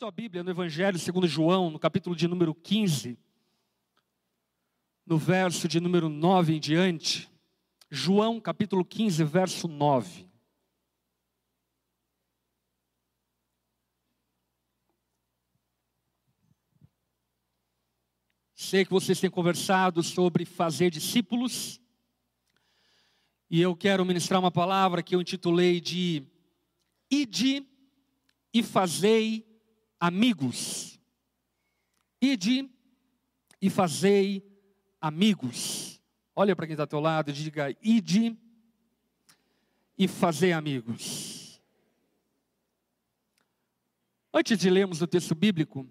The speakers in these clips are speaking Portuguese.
tua Bíblia no Evangelho segundo João, no capítulo de número 15, no verso de número 9 em diante. João, capítulo 15, verso 9. Sei que vocês têm conversado sobre fazer discípulos. E eu quero ministrar uma palavra que eu intitulei de Ide e fazei amigos. Ide e fazei amigos. Olha para quem está ao teu lado e diga: Ide e fazei amigos. Antes de lermos o texto bíblico,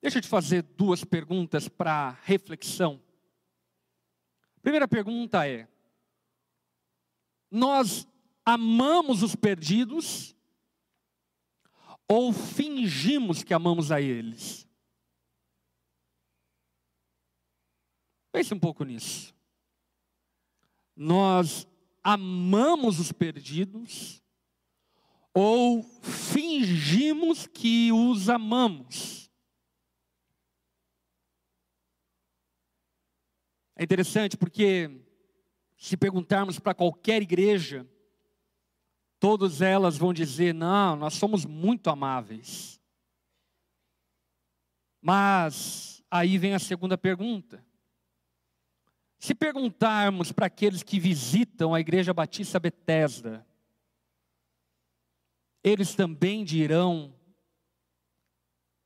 deixa eu te fazer duas perguntas para reflexão. Primeira pergunta é: nós amamos os perdidos ou fingimos que amamos a eles? Pense um pouco nisso. Nós amamos os perdidos ou fingimos que os amamos? É interessante porque se perguntarmos para qualquer igreja, todas elas vão dizer: não, nós somos muito amáveis. Mas aí vem a segunda pergunta. Se perguntarmos para aqueles que visitam a Igreja Batista Betesda, eles também dirão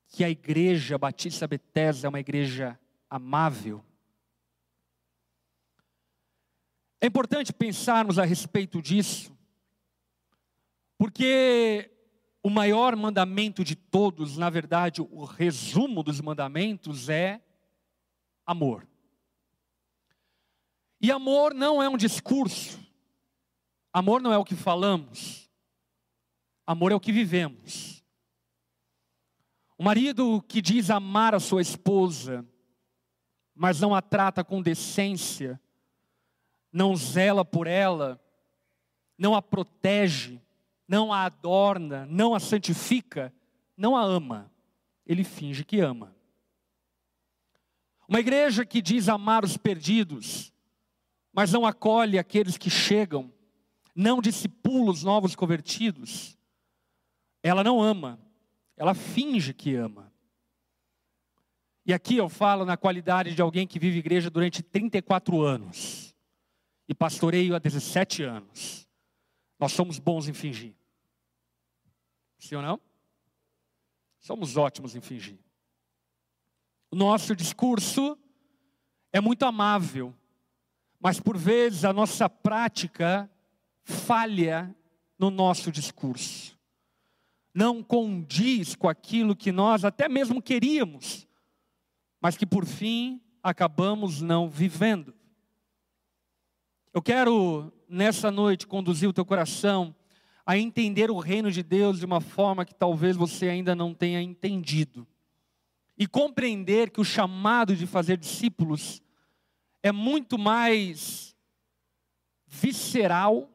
que a Igreja Batista Betesda é uma igreja amável. É importante pensarmos a respeito disso, porque o maior mandamento de todos, na verdade, o resumo dos mandamentos é amor. E amor não é um discurso, amor não é o que falamos, amor é o que vivemos. O marido que diz amar a sua esposa, mas não a trata com decência, não zela por ela, não a protege, não a adorna, não a santifica, não a ama. Ele finge que ama. Uma igreja que diz amar os perdidos, mas não acolhe aqueles que chegam, não discipula os novos convertidos, ela não ama, ela finge que ama. E aqui eu falo na qualidade de alguém que vive igreja durante 34 anos e pastoreio há 17 anos. Nós somos bons em fingir. Sim ou não? Somos ótimos em fingir. O nosso discurso é muito amável, mas por vezes a nossa prática falha no nosso discurso. Não condiz com aquilo que nós até mesmo queríamos, mas que por fim acabamos não vivendo. Eu quero, nessa noite, conduzir o teu coração a entender o reino de Deus de uma forma que talvez você ainda não tenha entendido. E compreender que o chamado de fazer discípulos é muito mais visceral,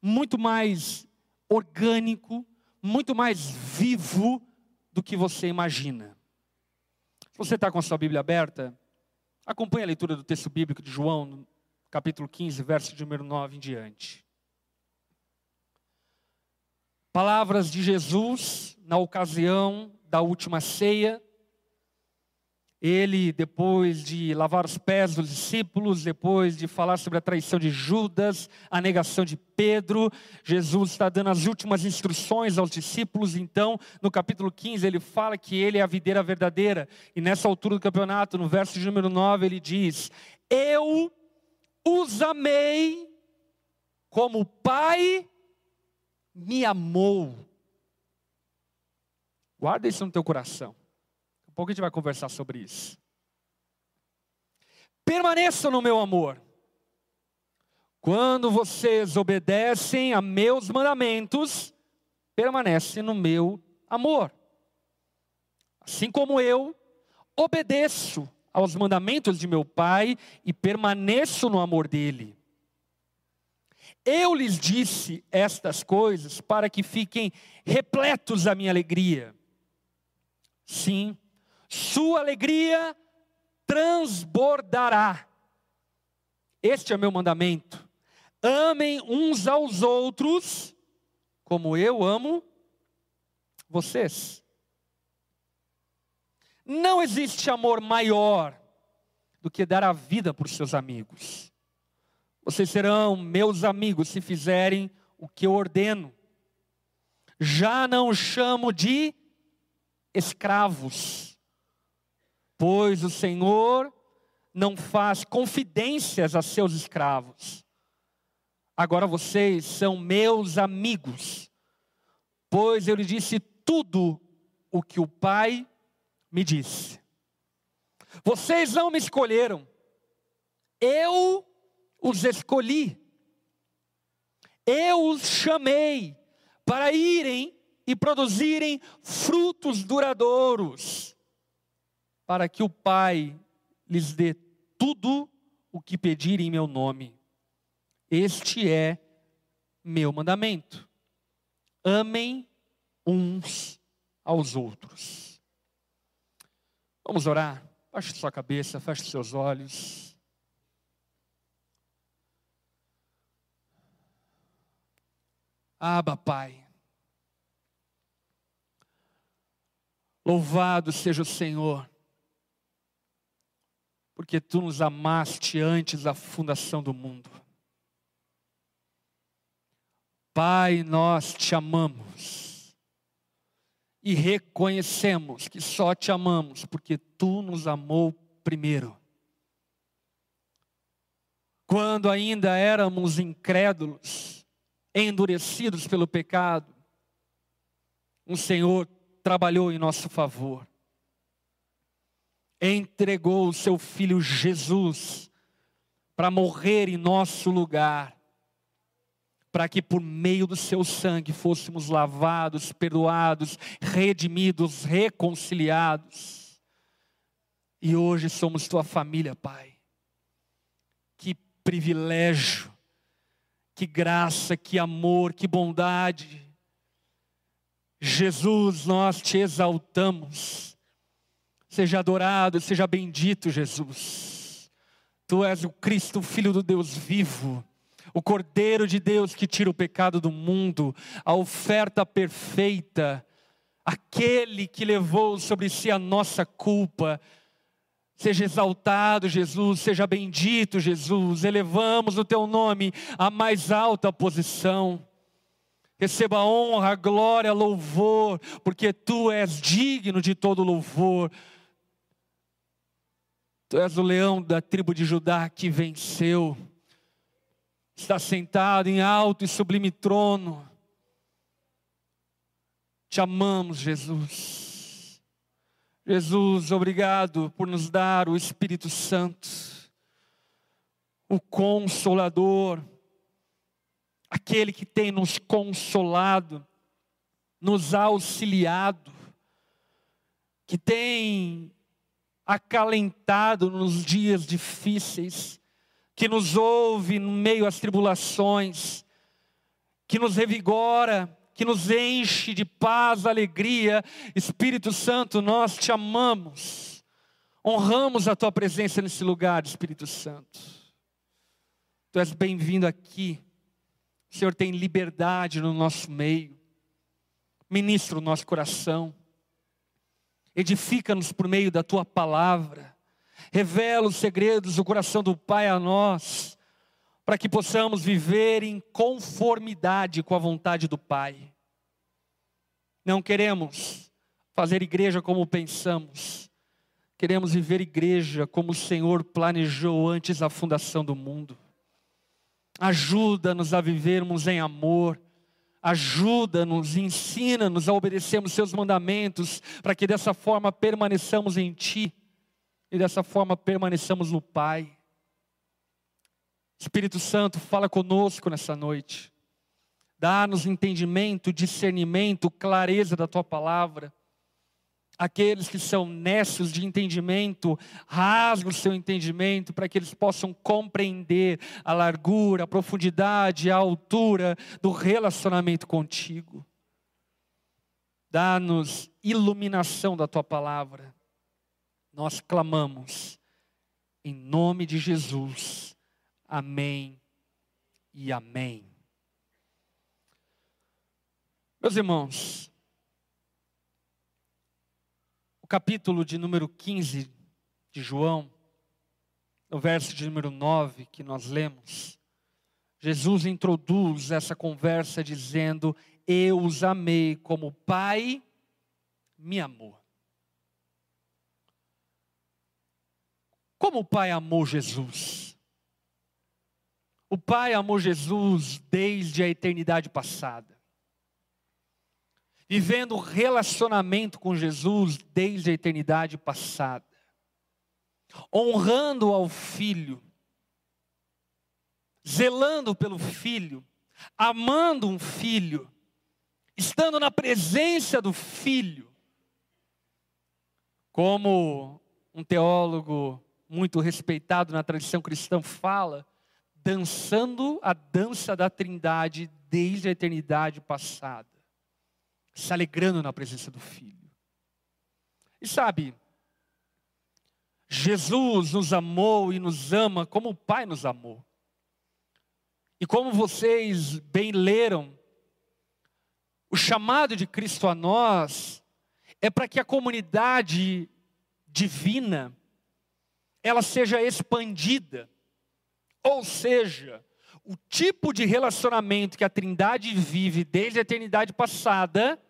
muito mais orgânico, muito mais vivo do que você imagina. Se você está com a sua Bíblia aberta, acompanhe a leitura do texto bíblico de João, capítulo 15, verso de número 9 em diante. Palavras de Jesus na ocasião da última ceia. Ele, depois de lavar os pés dos discípulos, depois de falar sobre a traição de Judas, a negação de Pedro, Jesus está dando as últimas instruções aos discípulos. Então, no capítulo 15, ele fala que ele é a videira verdadeira. E nessa altura do campeonato, no verso de número 9, ele diz: Eu os amei como o Pai me amou. Guarda isso no teu coração. Daqui a pouco a gente vai conversar sobre isso. Permaneçam no meu amor. Quando vocês obedecem a meus mandamentos, permanecem no meu amor. Assim como eu obedeço aos mandamentos de meu Pai e permaneço no amor dele. Eu lhes disse estas coisas para que fiquem repletos da minha alegria. Sim, sua alegria transbordará. Este é meu mandamento. Amem uns aos outros, como eu amo vocês. Não existe amor maior do que dar a vida por seus amigos. Vocês serão meus amigos se fizerem o que eu ordeno. Já não chamo de escravos, pois o Senhor não faz confidências a seus escravos. Agora vocês são meus amigos, pois eu lhe disse tudo o que o Pai me disse. Vocês não me escolheram, eu os escolhi, eu os chamei para irem e produzirem frutos duradouros, para que o Pai lhes dê tudo o que pedirem em meu nome. Este é meu mandamento. Amem uns aos outros. Vamos orar? Baixe sua cabeça, feche seus olhos. Aba, Pai. Louvado seja o Senhor porque tu nos amaste antes da fundação do mundo. Pai, nós te amamos e reconhecemos que só te amamos porque tu nos amou primeiro. Quando ainda éramos incrédulos, endurecidos pelo pecado, o Senhor trabalhou em nosso favor entregou o seu filho Jesus para morrer em nosso lugar, para que por meio do seu sangue fôssemos lavados, perdoados, redimidos, reconciliados. E hoje somos tua família, Pai. Que privilégio, que graça, que amor, que bondade. Jesus, nós te exaltamos Seja adorado, seja bendito, Jesus. Tu és o Cristo, o Filho do Deus vivo, o Cordeiro de Deus que tira o pecado do mundo, a oferta perfeita, aquele que levou sobre si a nossa culpa. Seja exaltado, Jesus, seja bendito, Jesus. Elevamos o teu nome à mais alta posição. Receba honra, glória, louvor, porque tu és digno de todo louvor. Tu és o leão da tribo de Judá que venceu, está sentado em alto e sublime trono. Te amamos, Jesus. Jesus, obrigado por nos dar o Espírito Santo, o Consolador, aquele que tem nos consolado, nos auxiliado, que tem acalentado nos dias difíceis, que nos ouve no meio às tribulações, que nos revigora, que nos enche de paz, alegria. Espírito Santo, nós te amamos. Honramos a tua presença nesse lugar, Espírito Santo. Tu és bem-vindo aqui. O Senhor tem liberdade no nosso meio. Ministra o nosso coração edifica-nos por meio da tua palavra, revela os segredos do coração do Pai a nós, para que possamos viver em conformidade com a vontade do Pai. Não queremos fazer igreja como pensamos, queremos viver igreja como o Senhor planejou antes da fundação do mundo. Ajuda-nos a vivermos em amor, ajuda-nos, ensina-nos a obedecermos seus mandamentos, para que dessa forma permaneçamos em Ti e dessa forma permaneçamos no Pai. Espírito Santo, fala conosco nessa noite, dá-nos entendimento, discernimento, clareza da Tua palavra, Aqueles que são nécios de entendimento, rasga o seu entendimento para que eles possam compreender a largura, a profundidade, a altura do relacionamento contigo. Dá-nos iluminação da tua palavra. Nós clamamos em nome de Jesus. Amém e amém. Meus irmãos, o capítulo de número 15 de João, no verso de número 9 que nós lemos, Jesus introduz essa conversa dizendo: Eu os amei como o Pai me amou. Como o Pai amou Jesus? O Pai amou Jesus desde a eternidade passada. Vivendo relacionamento com Jesus desde a eternidade passada, honrando ao Filho, zelando pelo Filho, amando um Filho, estando na presença do Filho, como um teólogo muito respeitado na tradição cristã fala, dançando a dança da Trindade desde a eternidade passada se alegrando na presença do Filho. E sabe, Jesus nos amou e nos ama como o Pai nos amou. E como vocês bem leram, o chamado de Cristo a nós é para que a comunidade divina ela seja expandida. Ou seja, o tipo de relacionamento que a Trindade vive desde a eternidade passada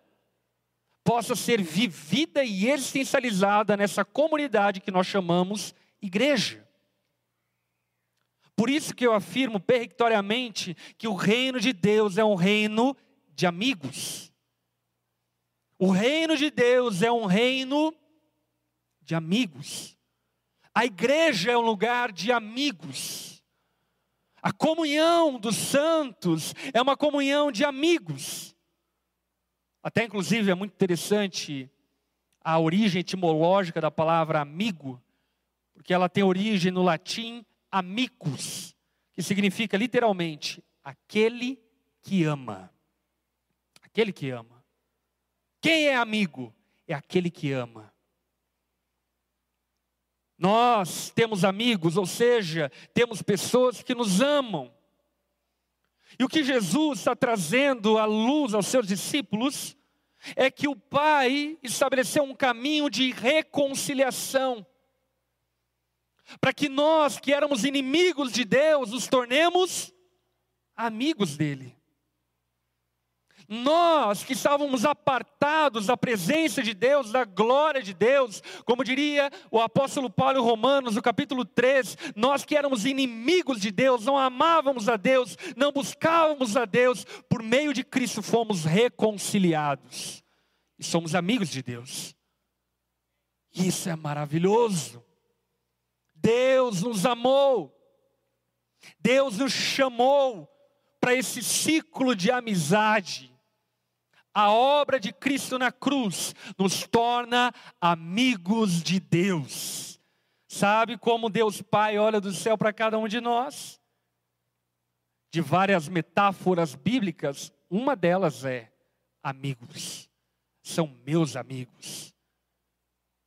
possa ser vivida e existencializada nessa comunidade que nós chamamos igreja. Por isso que eu afirmo perictoriamente que o reino de Deus é um reino de amigos. O reino de Deus é um reino de amigos. A igreja é um lugar de amigos. A comunhão dos santos é uma comunhão de amigos. Até inclusive é muito interessante a origem etimológica da palavra amigo, porque ela tem origem no latim amicus, que significa literalmente aquele que ama. Aquele que ama. Quem é amigo? É aquele que ama. Nós temos amigos, ou seja, temos pessoas que nos amam. E o que Jesus está trazendo à luz aos seus discípulos é que o Pai estabeleceu um caminho de reconciliação, para que nós, que éramos inimigos de Deus, nos tornemos amigos dele. Nós que estávamos apartados da presença de Deus, da glória de Deus, como diria o apóstolo Paulo em Romanos, no capítulo 3, nós que éramos inimigos de Deus, não amávamos a Deus, não buscávamos a Deus, por meio de Cristo fomos reconciliados e somos amigos de Deus. Isso é maravilhoso. Deus nos amou, Deus nos chamou para esse ciclo de amizade a obra de Cristo na cruz nos torna amigos de Deus. Sabe como Deus Pai olha do céu para cada um de nós? De várias metáforas bíblicas, uma delas é amigos. São meus amigos.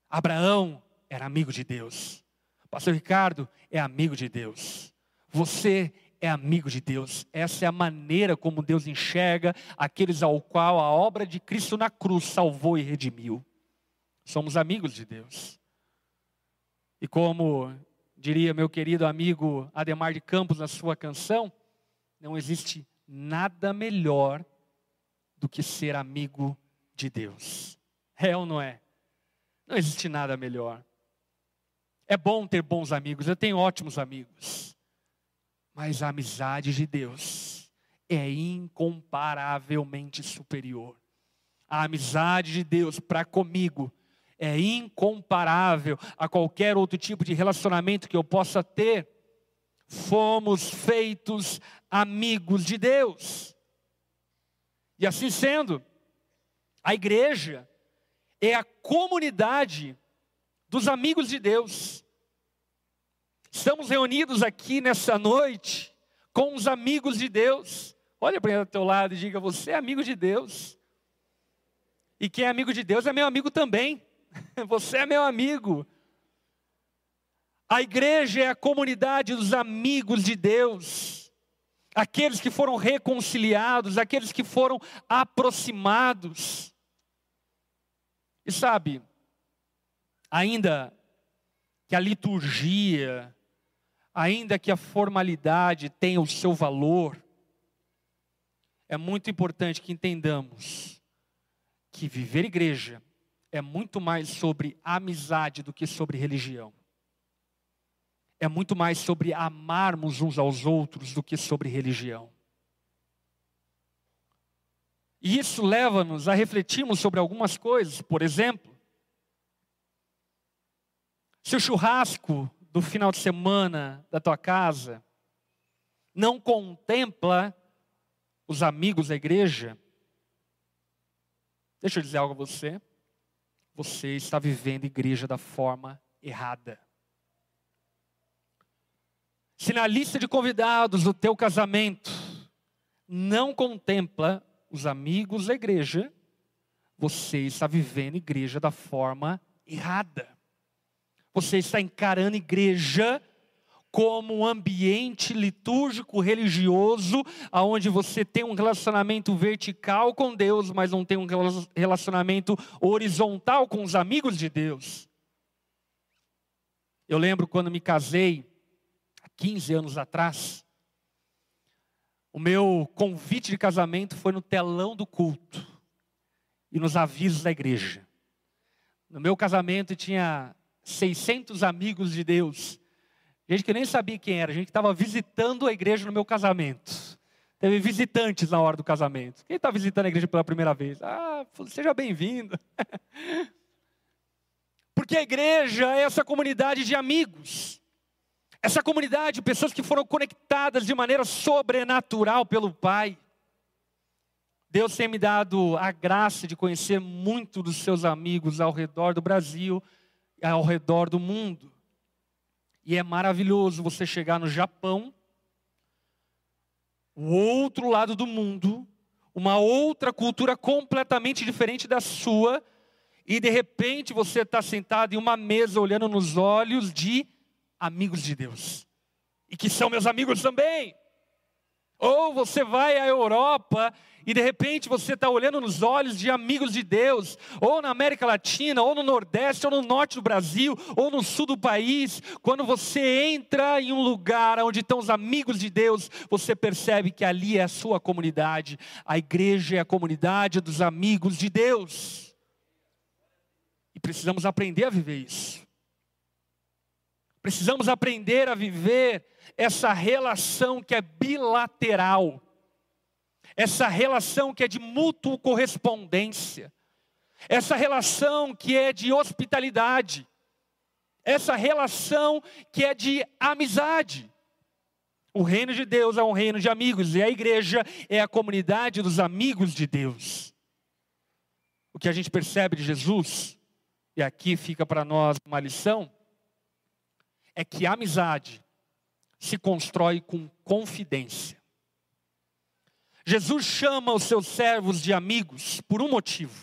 Abraão era amigo de Deus. Pastor Ricardo é amigo de Deus. Você é amigo de Deus. Essa é a maneira como Deus enxerga aqueles ao qual a obra de Cristo na cruz salvou e redimiu. Somos amigos de Deus. E como diria meu querido amigo Ademar de Campos na sua canção, não existe nada melhor do que ser amigo de Deus. É ou não é? Não existe nada melhor. É bom ter bons amigos, eu tenho ótimos amigos. Mas a amizade de Deus é incomparavelmente superior. A amizade de Deus para comigo é incomparável a qualquer outro tipo de relacionamento que eu possa ter. Fomos feitos amigos de Deus. E assim sendo, a igreja é a comunidade dos amigos de Deus. Estamos reunidos aqui nessa noite com os amigos de Deus. Olha para o teu lado e diga: Você é amigo de Deus. E quem é amigo de Deus é meu amigo também. Você é meu amigo. A igreja é a comunidade dos amigos de Deus, aqueles que foram reconciliados, aqueles que foram aproximados. E sabe, ainda que a liturgia, ainda que a formalidade tenha o seu valor, é muito importante que entendamos que viver igreja é muito mais sobre amizade do que sobre religião é muito mais sobre amarmos uns aos outros do que sobre religião. E isso leva-nos a refletirmos sobre algumas coisas. Por exemplo, se o churrasco do final de semana da tua casa não contempla os amigos da igreja, deixa eu dizer algo a você. Você está vivendo igreja da forma errada. Se na lista de convidados do teu casamento não contempla os amigos da igreja, você está vivendo igreja da forma errada. Você está encarando igreja como um ambiente litúrgico religioso, aonde você tem um relacionamento vertical com Deus, mas não tem um relacionamento horizontal com os amigos de Deus. Eu lembro quando me casei, 15 anos atrás, o meu convite de casamento foi no telão do culto e nos avisos da igreja. No meu casamento tinha 600 amigos de Deus, gente que nem sabia quem era, gente que estava visitando a igreja no meu casamento. Teve visitantes na hora do casamento. Quem está visitando a igreja pela primeira vez? Ah, seja bem-vindo. Porque a igreja é essa comunidade de amigos. Essa comunidade, pessoas que foram conectadas de maneira sobrenatural pelo Pai. Deus tem me dado a graça de conhecer muito dos seus amigos ao redor do Brasil ao redor do mundo. E é maravilhoso você chegar no Japão, o outro lado do mundo, uma outra cultura completamente diferente da sua, e de repente você está sentado em uma mesa olhando nos olhos de amigos de Deus e que são meus amigos também. Ou você vai à Europa e de repente você está olhando nos olhos de amigos de Deus, ou na América Latina, ou no Nordeste, ou no Norte do Brasil, ou no Sul do país. Quando você entra em um lugar onde estão os amigos de Deus, você percebe que ali é a sua comunidade. A igreja é a comunidade dos amigos de Deus. E precisamos aprender a viver isso. Precisamos aprender a viver essa relação que é bilateral, essa relação que é de mútua correspondência, essa relação que é de hospitalidade, essa relação que é de amizade. O reino de Deus é um reino de amigos e a igreja é a comunidade dos amigos de Deus. O que a gente percebe de Jesus, e aqui fica para nós uma lição, é que a amizade se constrói com confidência. Jesus chama os seus servos de amigos por um motivo.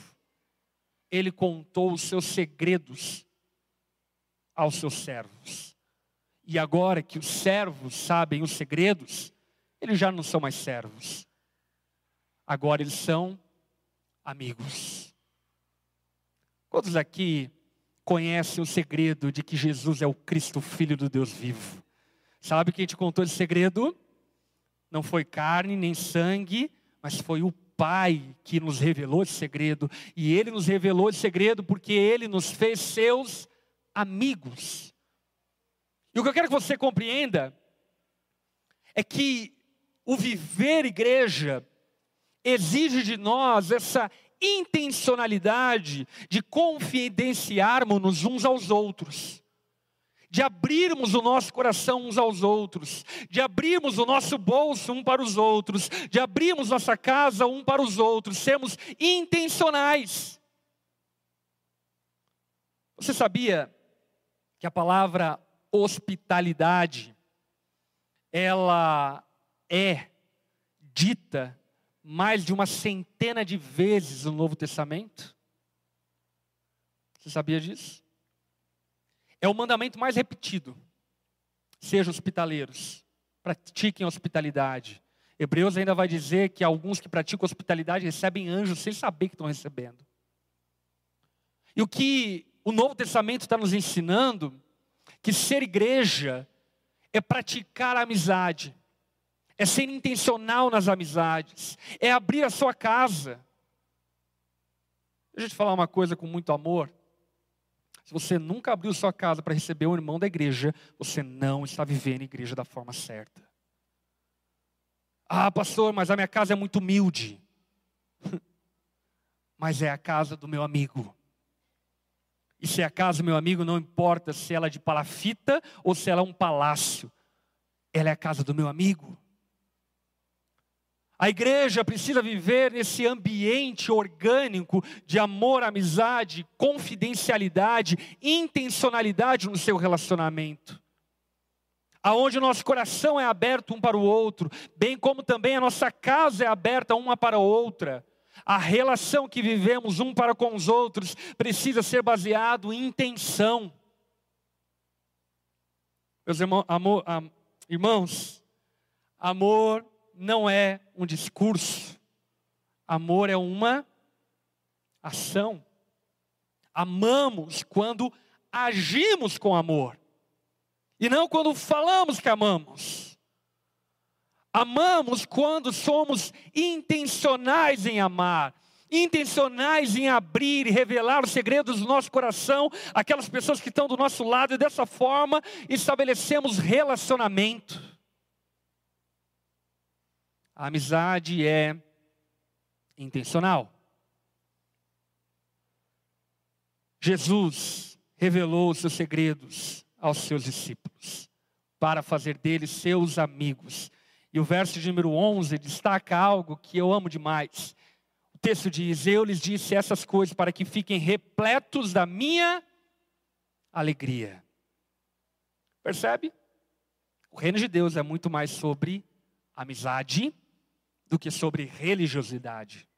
Ele contou os seus segredos aos seus servos. E agora que os servos sabem os segredos, eles já não são mais servos. Agora eles são amigos. Quantos aqui conhece o segredo de que Jesus é o Cristo, Filho do Deus vivo. Sabe quem te contou esse segredo? Não foi carne nem sangue, mas foi o Pai que nos revelou esse segredo. E Ele nos revelou esse segredo porque Ele nos fez seus amigos. E o que eu quero que você compreenda é que o viver igreja exige de nós essa intencionalidade de confidenciarmos uns aos outros, de abrirmos o nosso coração uns aos outros, de abrirmos o nosso bolso um para os outros, de abrirmos nossa casa um para os outros, sermos intencionais. Você sabia que a palavra hospitalidade ela é dita mais de uma centena de vezes no Novo Testamento? Você sabia disso? É o mandamento mais repetido. Sejam hospitaleiros, pratiquem hospitalidade. Hebreus ainda vai dizer que alguns que praticam hospitalidade recebem anjos sem saber que estão recebendo. E o que o Novo Testamento está nos ensinando, que ser igreja é praticar a amizade, é ser intencional nas amizades, é abrir a sua casa. Deixa eu te falar uma coisa com muito amor. Se você nunca abriu sua casa para receber um irmão da igreja, você não está vivendo a igreja da forma certa. Ah, pastor, mas a minha casa é muito humilde. mas é a casa do meu amigo. E se é a casa do meu amigo, não importa se ela é de palafita ou se ela é um palácio. Ela é a casa do meu amigo. A igreja precisa viver nesse ambiente orgânico de amor, amizade, confidencialidade, intencionalidade no seu relacionamento aonde o nosso coração é aberto um para o outro, bem como também a nossa casa é aberta uma para a outra. A relação que vivemos um para com os outros precisa ser baseado em intenção. Meus amor, irmãos, amor não é um discurso, amor é uma ação. Amamos quando agimos com amor. E não quando falamos que amamos. Amamos quando somos intencionais em amar, intencionais em abrir e revelar os segredos do nosso coração àquelas pessoas que estão do nosso lado, e dessa forma estabelecemos relacionamento. A amizade é intencional. Jesus revelou os seus segredos aos seus discípulos, para fazer deles seus amigos. E o verso de número 11 destaca algo que eu amo demais. O texto diz: Eu lhes disse essas coisas para que fiquem repletos da minha alegria. Percebe? O reino de Deus é muito mais sobre amizade do que sobre religiosidade.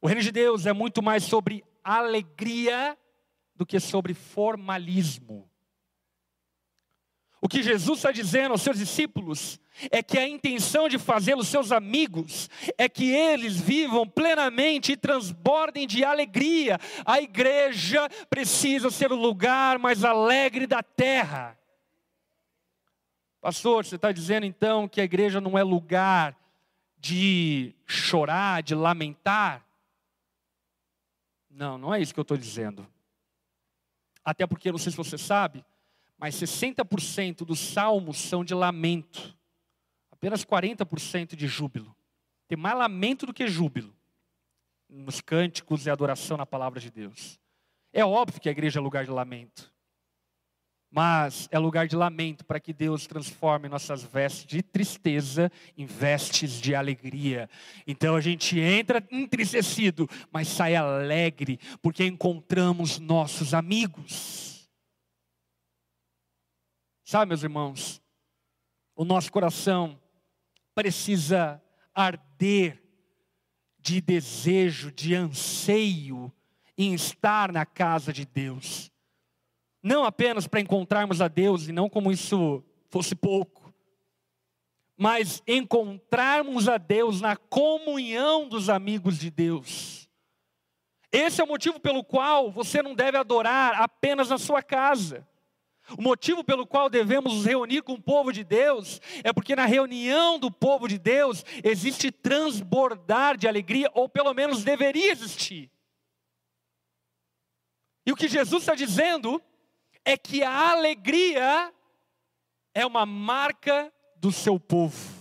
O reino de Deus é muito mais sobre alegria do que sobre formalismo. O que Jesus está dizendo aos seus discípulos é que a intenção de fazê-los seus amigos é que eles vivam plenamente e transbordem de alegria. A igreja precisa ser o lugar mais alegre da terra. Pastor, você está dizendo então que a igreja não é lugar de chorar, de lamentar? Não, não é isso que eu estou dizendo. Até porque, não sei se você sabe, mas 60% dos salmos são de lamento, apenas 40% de júbilo. Tem mais lamento do que júbilo nos cânticos e adoração na palavra de Deus. É óbvio que a igreja é lugar de lamento, mas é lugar de lamento para que Deus transforme nossas vestes de tristeza em vestes de alegria. Então a gente entra entristecido, mas sai alegre, porque encontramos nossos amigos. Sabe, meus irmãos, o nosso coração precisa arder de desejo, de anseio em estar na casa de Deus. Não apenas para encontrarmos a Deus, e não como isso fosse pouco, mas encontrarmos a Deus na comunhão dos amigos de Deus. Esse é o motivo pelo qual você não deve adorar apenas na sua casa. O motivo pelo qual devemos nos reunir com o povo de Deus é porque na reunião do povo de Deus existe transbordar de alegria, ou pelo menos deveria existir. E o que Jesus está dizendo é que a alegria é uma marca do seu povo.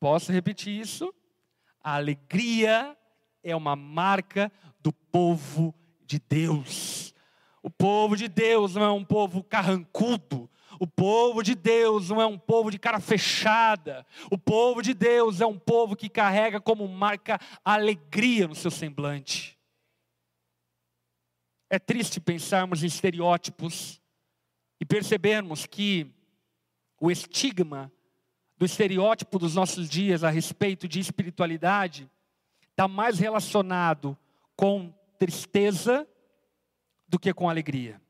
Posso repetir isso? A alegria é uma marca do povo de Deus. O povo de Deus não é um povo carrancudo. O povo de Deus não é um povo de cara fechada. O povo de Deus é um povo que carrega como marca alegria no seu semblante. É triste pensarmos em estereótipos e percebermos que o estigma do estereótipo dos nossos dias a respeito de espiritualidade está mais relacionado com tristeza do que com alegria.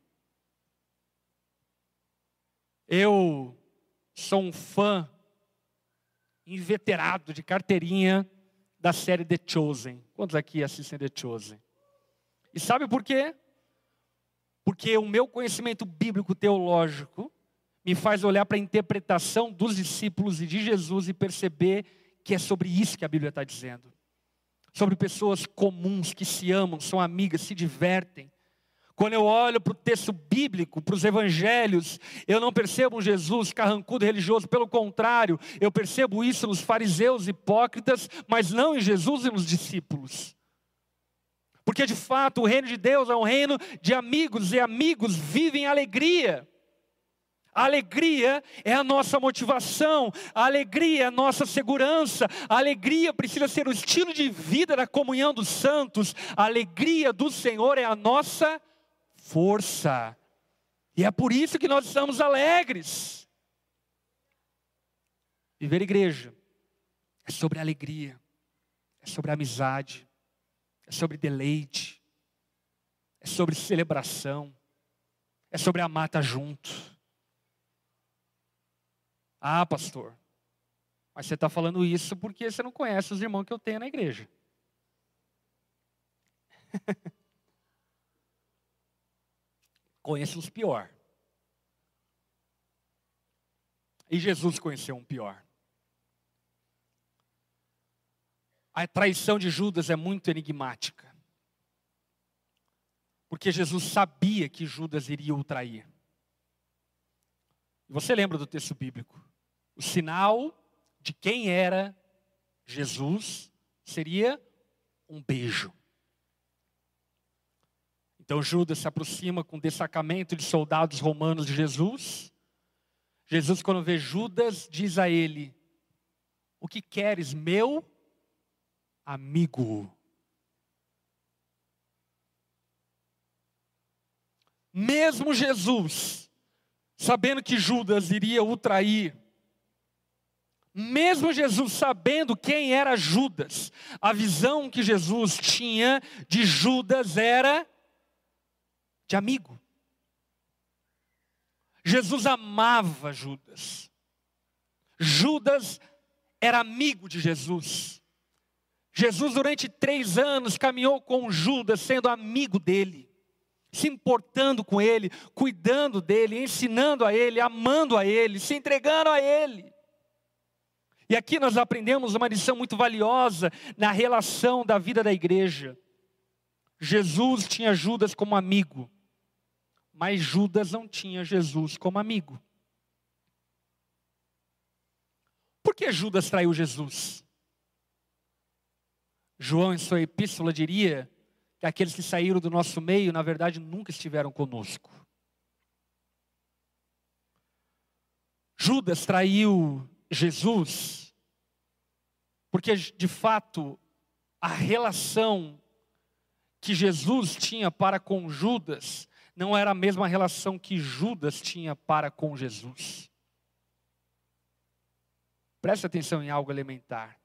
Eu sou um fã inveterado de carteirinha da série The Chosen. Quantos aqui assistem The Chosen? E sabe por quê? Porque o meu conhecimento bíblico teológico me faz olhar para a interpretação dos discípulos e de Jesus e perceber que é sobre isso que a Bíblia está dizendo. Sobre pessoas comuns que se amam, são amigas, se divertem. Quando eu olho para o texto bíblico, para os evangelhos, eu não percebo um Jesus carrancudo religioso, pelo contrário, eu percebo isso nos fariseus hipócritas, mas não em Jesus e nos discípulos. Porque de fato o reino de Deus é um reino de amigos, e amigos vivem alegria. A alegria é a nossa motivação, a alegria é a nossa segurança, a alegria precisa ser o estilo de vida da comunhão dos santos, a alegria do Senhor é a nossa força, e é por isso que nós estamos alegres. Viver igreja é sobre alegria, é sobre amizade, é sobre deleite, é sobre celebração, é sobre amar estar junto. Ah, pastor, mas você está falando isso porque você não conhece os irmãos que eu tenho na igreja. Conheço os pior. E Jesus conheceu um pior. A traição de Judas é muito enigmática. Porque Jesus sabia que Judas iria o trair. Você lembra do texto bíblico? O sinal de quem era Jesus seria um beijo. Então Judas se aproxima com o destacamento de soldados romanos de Jesus. Jesus, quando vê Judas, diz a ele: O que queres, meu amigo? Mesmo Jesus, sabendo que Judas iria o trair, mesmo Jesus sabendo quem era Judas, a visão que Jesus tinha de Judas era de amigo. Jesus amava Judas. Judas era amigo de Jesus. Jesus, durante três anos, caminhou com Judas, sendo amigo dele, se importando com ele, cuidando dele, ensinando a ele, amando a ele, se entregando a ele. E aqui nós aprendemos uma lição muito valiosa na relação da vida da igreja. Jesus tinha Judas como amigo, mas Judas não tinha Jesus como amigo. Por que Judas traiu Jesus? João, em sua epístola, diria que aqueles que saíram do nosso meio, na verdade, nunca estiveram conosco. Judas traiu Jesus, porque de fato a relação que Jesus tinha para com Judas não era a mesma relação que Judas tinha para com Jesus. Preste atenção em algo elementar.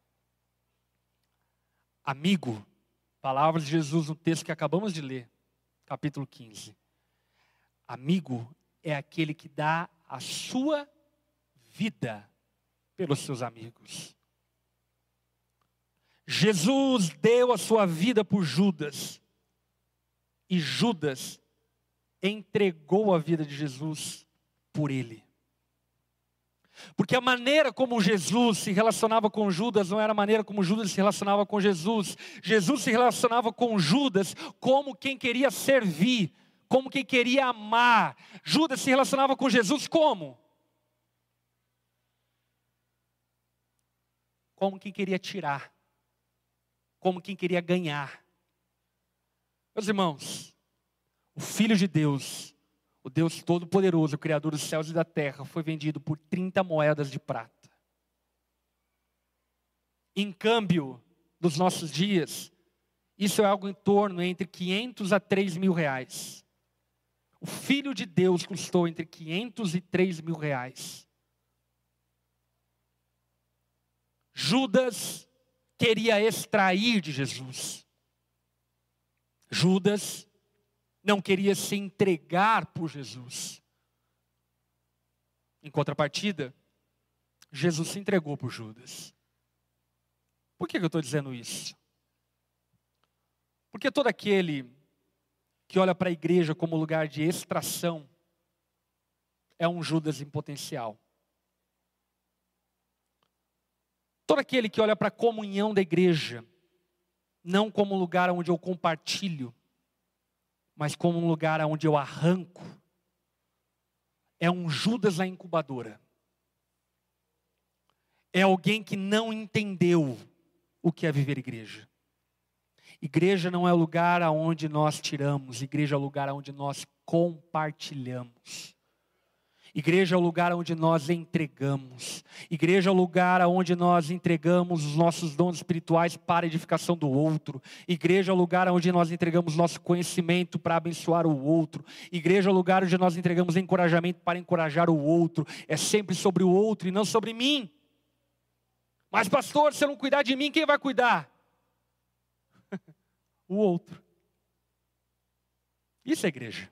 Amigo, palavras de Jesus no texto que acabamos de ler, capítulo 15. Amigo é aquele que dá a sua vida pelos seus amigos. Jesus deu a sua vida por Judas, e Judas entregou a vida de Jesus por ele. Porque a maneira como Jesus se relacionava com Judas não era a maneira como Judas se relacionava com Jesus. Jesus se relacionava com Judas como quem queria servir, como quem queria amar. Judas se relacionava com Jesus como? como quem queria tirar, como quem queria ganhar. Meus irmãos, o Filho de Deus, o Deus Todo-Poderoso, o Criador dos céus e da terra, foi vendido por 30 moedas de prata. Em câmbio dos nossos dias, Isso é algo em torno entre 500 a 3 mil reais. O Filho de Deus custou entre 500 e 3 mil reais. Judas queria extrair de Jesus. Judas não queria se entregar por Jesus. Em contrapartida, Jesus se entregou por Judas. Por que eu estou dizendo isso? Porque todo aquele que olha para a igreja como lugar de extração é um Judas em potencial. Todo aquele que olha para a comunhão da igreja, não como lugar onde eu compartilho, mas como um lugar onde eu arranco, é um Judas na incubadora. É alguém que não entendeu o que é viver igreja. Igreja não é o lugar aonde nós tiramos, igreja é o lugar onde nós compartilhamos. Igreja é o lugar onde nós entregamos. Igreja é o lugar onde nós entregamos os nossos dons espirituais para a edificação do outro. Igreja é o lugar onde nós entregamos nosso conhecimento para abençoar o outro. Igreja é o lugar onde nós entregamos encorajamento para encorajar o outro. É sempre sobre o outro e não sobre mim. Mas, pastor, se eu não cuidar de mim, quem vai cuidar? o outro. Isso é igreja.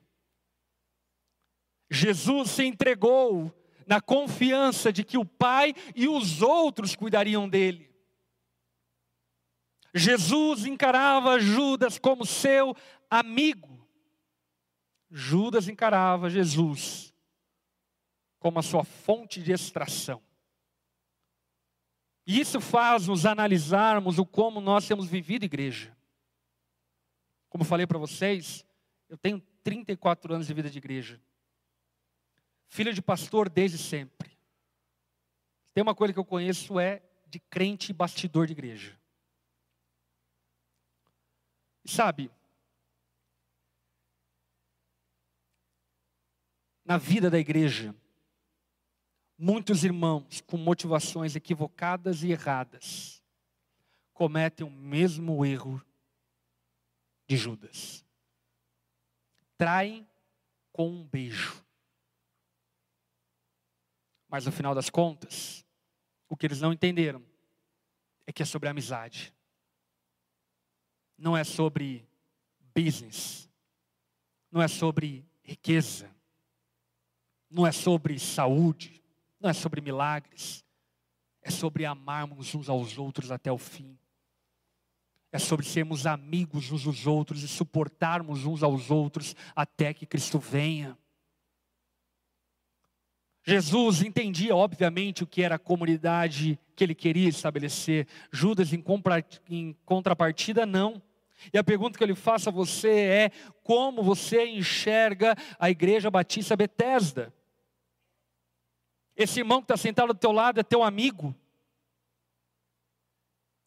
Jesus se entregou na confiança de que o Pai e os outros cuidariam dele. Jesus encarava Judas como seu amigo. Judas encarava Jesus como a sua fonte de extração. E isso faz nos analisarmos o como nós temos vivido igreja. Como falei para vocês, eu tenho 34 anos de vida de igreja. Filho de pastor desde sempre. Tem uma coisa que eu conheço é de crente e bastidor de igreja. E sabe, na vida da igreja, muitos irmãos com motivações equivocadas e erradas cometem o mesmo erro de Judas. Traem com um beijo. Mas no final das contas, o que eles não entenderam é que é sobre amizade. Não é sobre business. Não é sobre riqueza. Não é sobre saúde. Não é sobre milagres. É sobre amarmos uns aos outros até o fim. É sobre sermos amigos uns dos outros e suportarmos uns aos outros até que Cristo venha. Jesus entendia, obviamente, o que era a comunidade que ele queria estabelecer. Judas, em, contrapartida, não. E a pergunta que eu lhe faço a você é: como você enxerga a igreja batista Betesda? Esse irmão que está sentado do teu lado é teu amigo?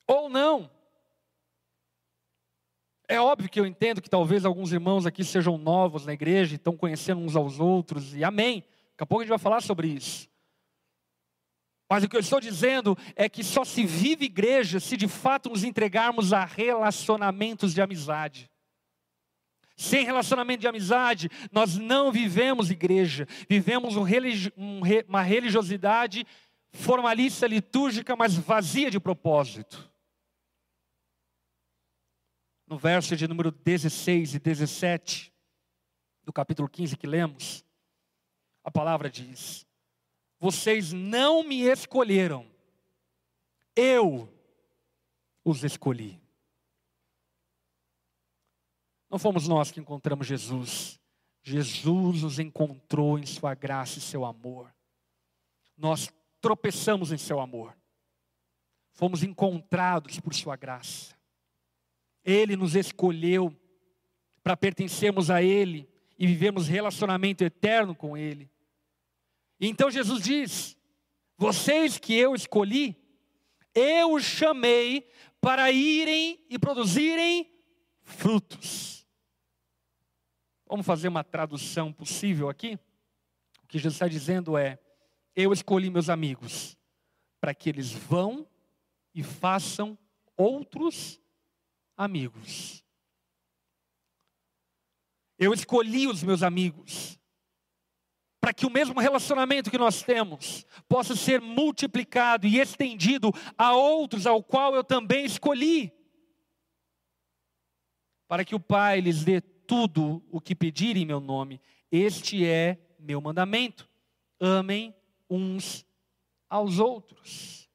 Ou não? É óbvio que eu entendo que talvez alguns irmãos aqui sejam novos na igreja estão conhecendo uns aos outros, e amém. Daqui a pouco a gente vai falar sobre isso. Mas o que eu estou dizendo é que só se vive igreja se de fato nos entregarmos a relacionamentos de amizade. Sem relacionamento de amizade, nós não vivemos igreja, vivemos um religi um re uma religiosidade formalista, litúrgica, mas vazia de propósito. No verso de número 16 e 17 do capítulo 15 que lemos, a palavra diz: Vocês não me escolheram, eu os escolhi. Não fomos nós que encontramos Jesus, Jesus os encontrou em Sua graça e seu amor. Nós tropeçamos em seu amor, fomos encontrados por Sua graça. Ele nos escolheu para pertencermos a Ele e vivemos relacionamento eterno com Ele. Então Jesus diz: Vocês que eu escolhi, eu os chamei para irem e produzirem frutos. Vamos fazer uma tradução possível aqui? O que Jesus está dizendo é: Eu escolhi meus amigos para que eles vão e façam outros amigos. Eu escolhi os meus amigos para que o mesmo relacionamento que nós temos possa ser multiplicado e estendido a outros ao qual eu também escolhi. Para que o Pai lhes dê tudo o que pedirem em meu nome. Este é meu mandamento. Amem uns aos outros.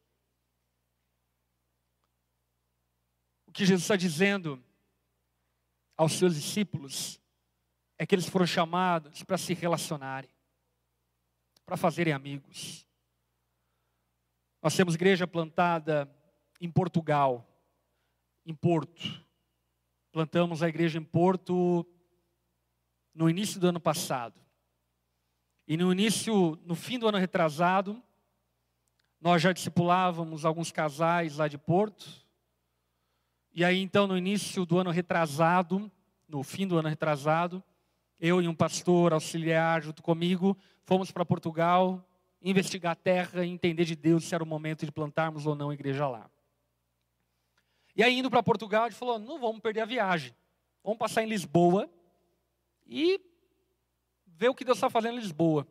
O que Jesus está dizendo aos seus discípulos é que eles foram chamados para se relacionarem para fazerem amigos. Nós temos igreja plantada em Portugal, em Porto. Plantamos a igreja em Porto no início do ano passado. E no início, no fim do ano retrasado, nós já discipulávamos alguns casais lá de Porto. E aí então no início do ano retrasado, no fim do ano retrasado, eu e um pastor auxiliar junto comigo, fomos para Portugal investigar a terra e entender de Deus se era o momento de plantarmos ou não a igreja lá. E aí, indo para Portugal, a gente falou: não vamos perder a viagem. Vamos passar em Lisboa e ver o que Deus está fazendo em Lisboa.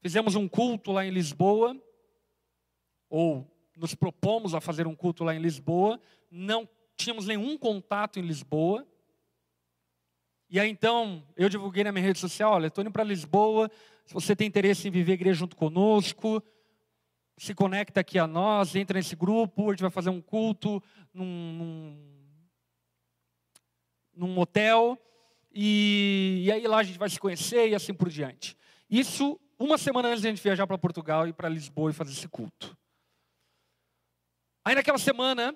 Fizemos um culto lá em Lisboa, ou nos propomos a fazer um culto lá em Lisboa. Não tínhamos nenhum contato em Lisboa. E aí então, eu divulguei na minha rede social, olha, estou indo para Lisboa, se você tem interesse em viver a igreja junto conosco, se conecta aqui a nós, entra nesse grupo, a gente vai fazer um culto num, num, num hotel, e, e, aí lá a gente vai se conhecer e assim por diante. Isso uma semana antes de a gente viajar para Portugal e para Lisboa e fazer esse culto. Aí naquela semana,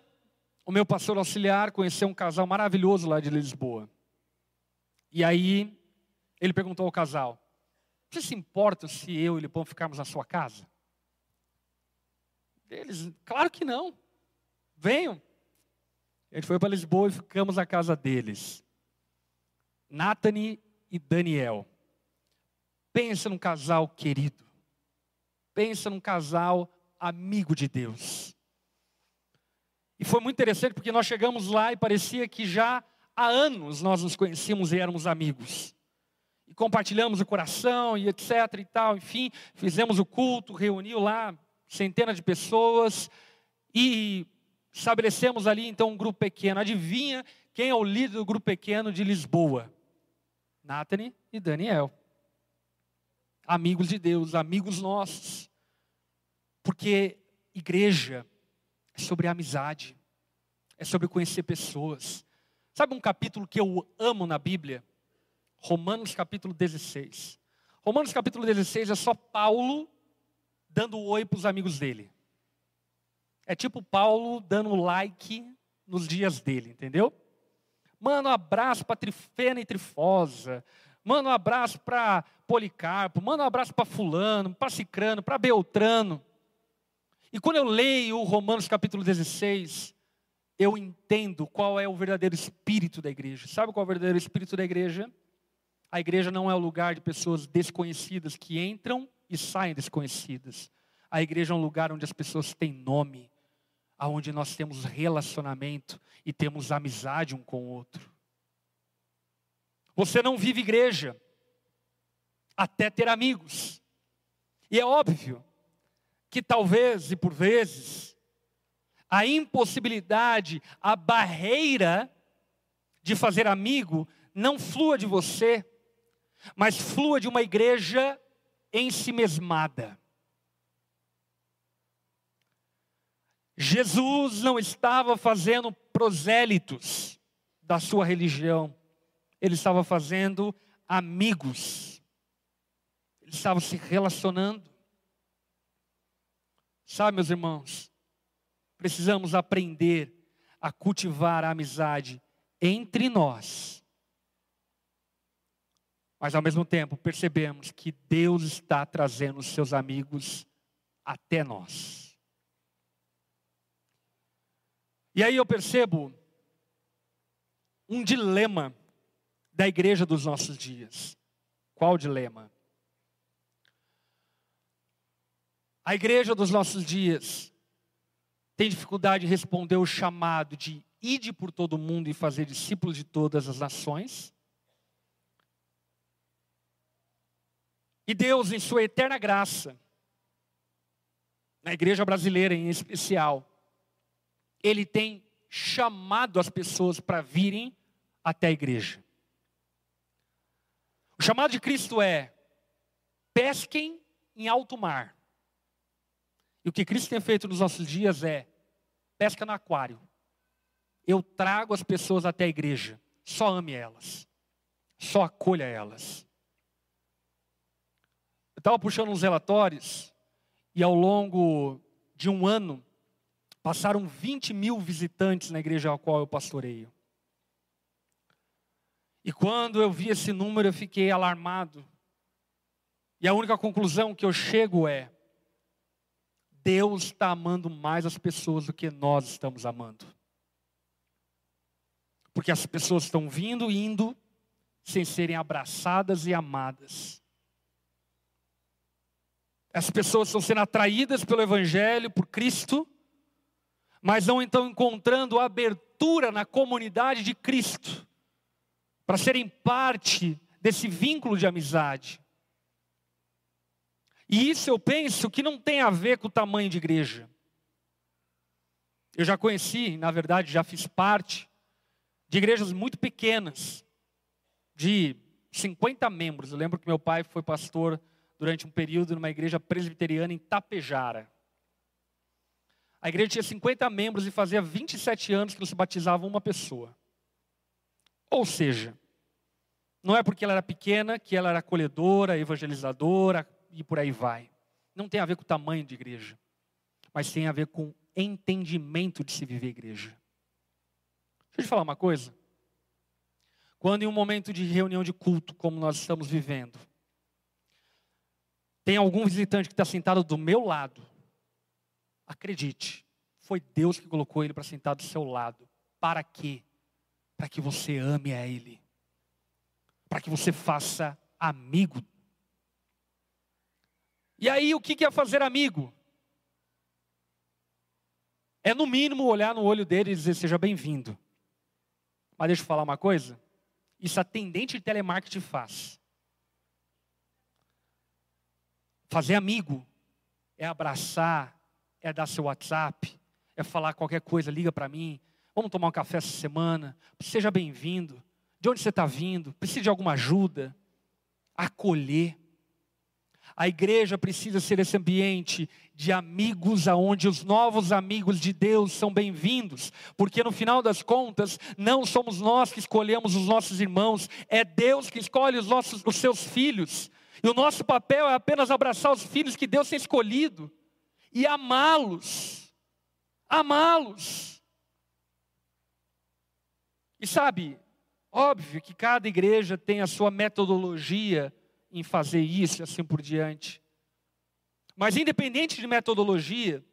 o meu pastor auxiliar conheceu um casal maravilhoso lá de Lisboa. E aí ele perguntou ao casal: Você se importa se eu e Lipão ficarmos na sua casa? Eles, claro que não. Venham. A gente foi para Lisboa e ficamos na casa deles. Nathani e Daniel. Pensa num casal querido. Pensa num casal amigo de Deus. E foi muito interessante porque nós chegamos lá e parecia que já há anos nós nos conhecíamos e éramos amigos. Compartilhamos o coração e etc e tal, enfim, fizemos o culto, reuniu lá centenas de pessoas e estabelecemos ali então um grupo pequeno. Adivinha quem é o líder do grupo pequeno de Lisboa? Nathanie e Daniel. Amigos de Deus, amigos nossos. Porque igreja é sobre amizade, é sobre conhecer pessoas, Sabe um capítulo que eu amo na Bíblia? Romanos capítulo 16. Romanos capítulo 16 é só Paulo dando oi para os amigos dele. É tipo Paulo dando like nos dias dele, entendeu? Manda um abraço para Trifena e Trifosa. Manda um abraço para Policarpo. Manda um abraço para Fulano, para Cicrano, para Beltrano. E quando eu leio Romanos capítulo 16, eu entendo qual é o verdadeiro espírito da igreja. Sabe qual é o verdadeiro espírito da igreja? A igreja não é o lugar de pessoas desconhecidas que entram e saem desconhecidas. A igreja é um lugar onde as pessoas têm nome, aonde nós temos relacionamento e temos amizade um com o outro. Você não vive igreja até ter amigos. E é óbvio que talvez e por vezes a impossibilidade, a barreira de fazer amigo não flua de você, mas flua de uma igreja em si mesmada. Jesus não estava fazendo prosélitos da sua religião, ele estava fazendo amigos, ele estava se relacionando. Sabe, meus irmãos, precisamos aprender a cultivar a amizade entre nós. Mas ao mesmo tempo percebemos que Deus está trazendo os seus amigos até nós. E aí eu percebo um dilema da igreja dos nossos dias. Qual dilema? A igreja dos nossos dias tem dificuldade de responder o chamado de ide por todo o mundo e fazer discípulos de todas as nações. E Deus, em sua eterna graça, na igreja brasileira em especial, Ele tem chamado as pessoas para virem até a igreja. O chamado de Cristo é: pesquem em alto mar. E o que Cristo tem feito nos nossos dias é: pesca no aquário. Eu trago as pessoas até a igreja. Só ame elas. Só acolha elas. Estava puxando uns relatórios e ao longo de um ano passaram 20 mil visitantes na igreja a qual eu pastoreio. E quando eu vi esse número eu fiquei alarmado. E a única conclusão que eu chego é: Deus está amando mais as pessoas do que nós estamos amando. Porque as pessoas estão vindo e indo sem serem abraçadas e amadas. As pessoas estão sendo atraídas pelo Evangelho, por Cristo, mas não estão encontrando abertura na comunidade de Cristo, para serem parte desse vínculo de amizade. E isso eu penso que não tem a ver com o tamanho de igreja. Eu já conheci, na verdade, já fiz parte de igrejas muito pequenas, de 50 membros. Eu lembro que meu pai foi pastor durante um período numa igreja presbiteriana em Tapejara. A igreja tinha 50 membros e fazia 27 anos que não se batizava uma pessoa. Ou seja, não é porque ela era pequena que ela era acolhedora, evangelizadora e por aí vai. Não tem a ver com o tamanho de igreja, mas tem a ver com entendimento de se viver igreja. Deixa eu te falar uma coisa. Quando em um momento de reunião de culto, como nós estamos vivendo, tem algum visitante que está sentado do meu lado, acredite, foi Deus que colocou ele para sentar do seu lado. Para quê? Para que você ame a Ele. Para que você faça amigo. E aí, o que é fazer amigo? É no mínimo olhar no olho dele e dizer: Seja bem-vindo. Mas deixa eu falar uma coisa. Isso atendente de telemarketing faz. Fazer amigo é abraçar, é dar seu WhatsApp, é falar qualquer coisa, liga para mim. Vamos tomar um café essa semana. Seja bem-vindo. De onde você está vindo? Precisa de alguma ajuda? Acolher. A igreja precisa ser esse ambiente de amigos, aonde os novos amigos de Deus são bem-vindos, porque no final das contas, não somos nós que escolhemos os nossos irmãos, é Deus que escolhe os, nossos, os seus filhos. E o nosso papel é apenas abraçar os filhos que Deus tem escolhido e amá-los. Amá-los. E sabe, óbvio que cada igreja tem a sua metodologia em fazer isso e assim por diante. Mas independente de metodologia,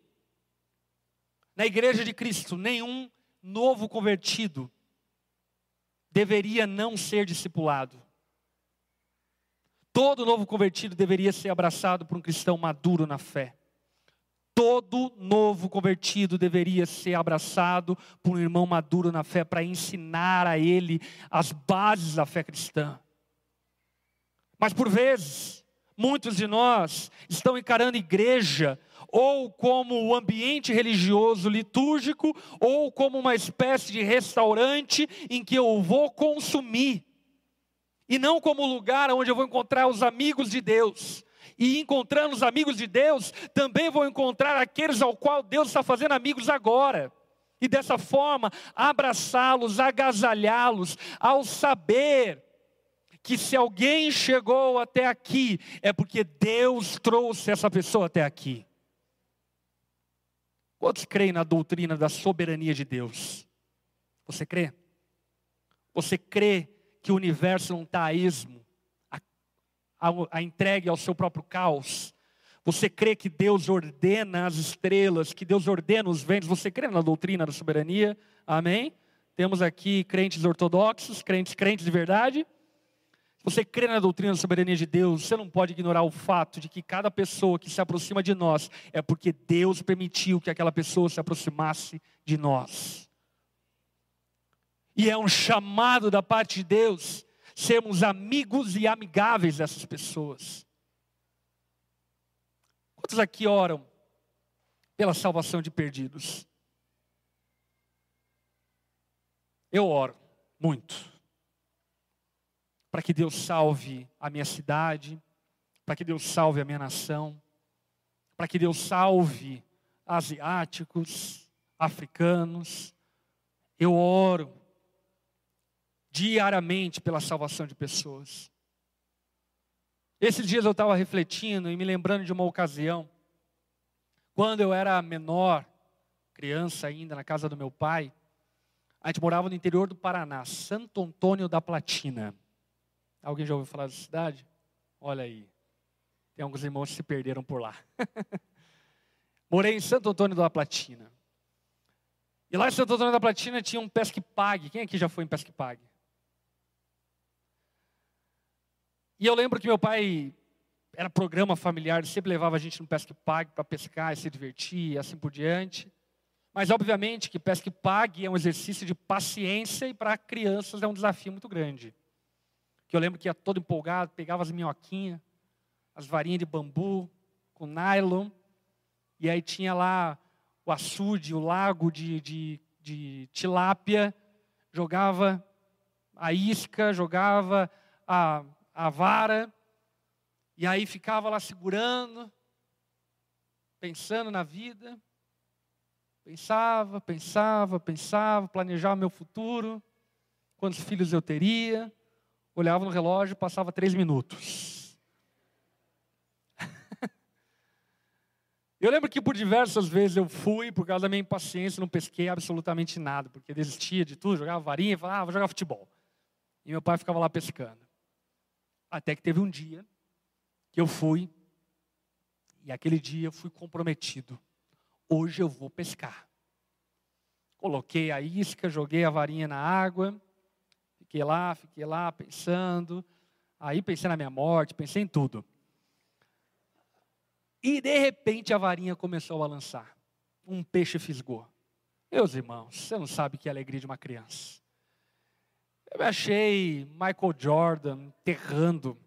na igreja de Cristo, nenhum novo convertido deveria não ser discipulado. Todo novo convertido deveria ser abraçado por um cristão maduro na fé. Todo novo convertido deveria ser abraçado por um irmão maduro na fé para ensinar a ele as bases da fé cristã. Mas por vezes, muitos de nós estão encarando igreja ou como o ambiente religioso litúrgico, ou como uma espécie de restaurante em que eu vou consumir e não como lugar onde eu vou encontrar os amigos de Deus. E encontrando os amigos de Deus, também vou encontrar aqueles ao qual Deus está fazendo amigos agora. E dessa forma, abraçá-los, agasalhá-los, ao saber que se alguém chegou até aqui, é porque Deus trouxe essa pessoa até aqui. Quantos creem na doutrina da soberania de Deus? Você crê? Você crê que o universo não está a esmo, a, a, a entregue ao seu próprio caos. Você crê que Deus ordena as estrelas, que Deus ordena os ventos. Você crê na doutrina da soberania? Amém? Temos aqui crentes ortodoxos, crentes crentes de verdade. Você crê na doutrina da soberania de Deus, você não pode ignorar o fato de que cada pessoa que se aproxima de nós é porque Deus permitiu que aquela pessoa se aproximasse de nós. E é um chamado da parte de Deus sermos amigos e amigáveis dessas pessoas. Quantos aqui oram pela salvação de perdidos? Eu oro muito para que Deus salve a minha cidade, para que Deus salve a minha nação, para que Deus salve asiáticos, africanos. Eu oro diariamente pela salvação de pessoas. Esses dias eu estava refletindo e me lembrando de uma ocasião, quando eu era menor, criança ainda, na casa do meu pai, a gente morava no interior do Paraná, Santo Antônio da Platina. Alguém já ouviu falar dessa cidade? Olha aí. Tem alguns irmãos que se perderam por lá. Morei em Santo Antônio da Platina. E lá em Santo Antônio da Platina tinha um pesque pague. Quem aqui já foi em pesque pague? E eu lembro que meu pai era programa familiar, ele sempre levava a gente no pesque pague para pescar e se divertir e assim por diante. Mas obviamente que pesque pague é um exercício de paciência e para crianças é um desafio muito grande. Que eu lembro que ia todo empolgado, pegava as minhoquinhas, as varinhas de bambu com nylon, e aí tinha lá o açude, o lago de, de, de tilápia, jogava a isca, jogava a, a vara, e aí ficava lá segurando, pensando na vida. Pensava, pensava, pensava, planejava meu futuro, quantos filhos eu teria. Olhava no relógio, passava três minutos. Eu lembro que por diversas vezes eu fui, por causa da minha impaciência, não pesquei absolutamente nada, porque desistia de tudo, jogava varinha e falava, ah, vou jogar futebol. E meu pai ficava lá pescando. Até que teve um dia que eu fui, e aquele dia eu fui comprometido. Hoje eu vou pescar. Coloquei a isca, joguei a varinha na água, fiquei lá, fiquei lá pensando. Aí pensei na minha morte, pensei em tudo. E de repente a varinha começou a balançar. Um peixe fisgou. Meus irmãos, você não sabe que é a alegria de uma criança. Eu achei Michael Jordan enterrando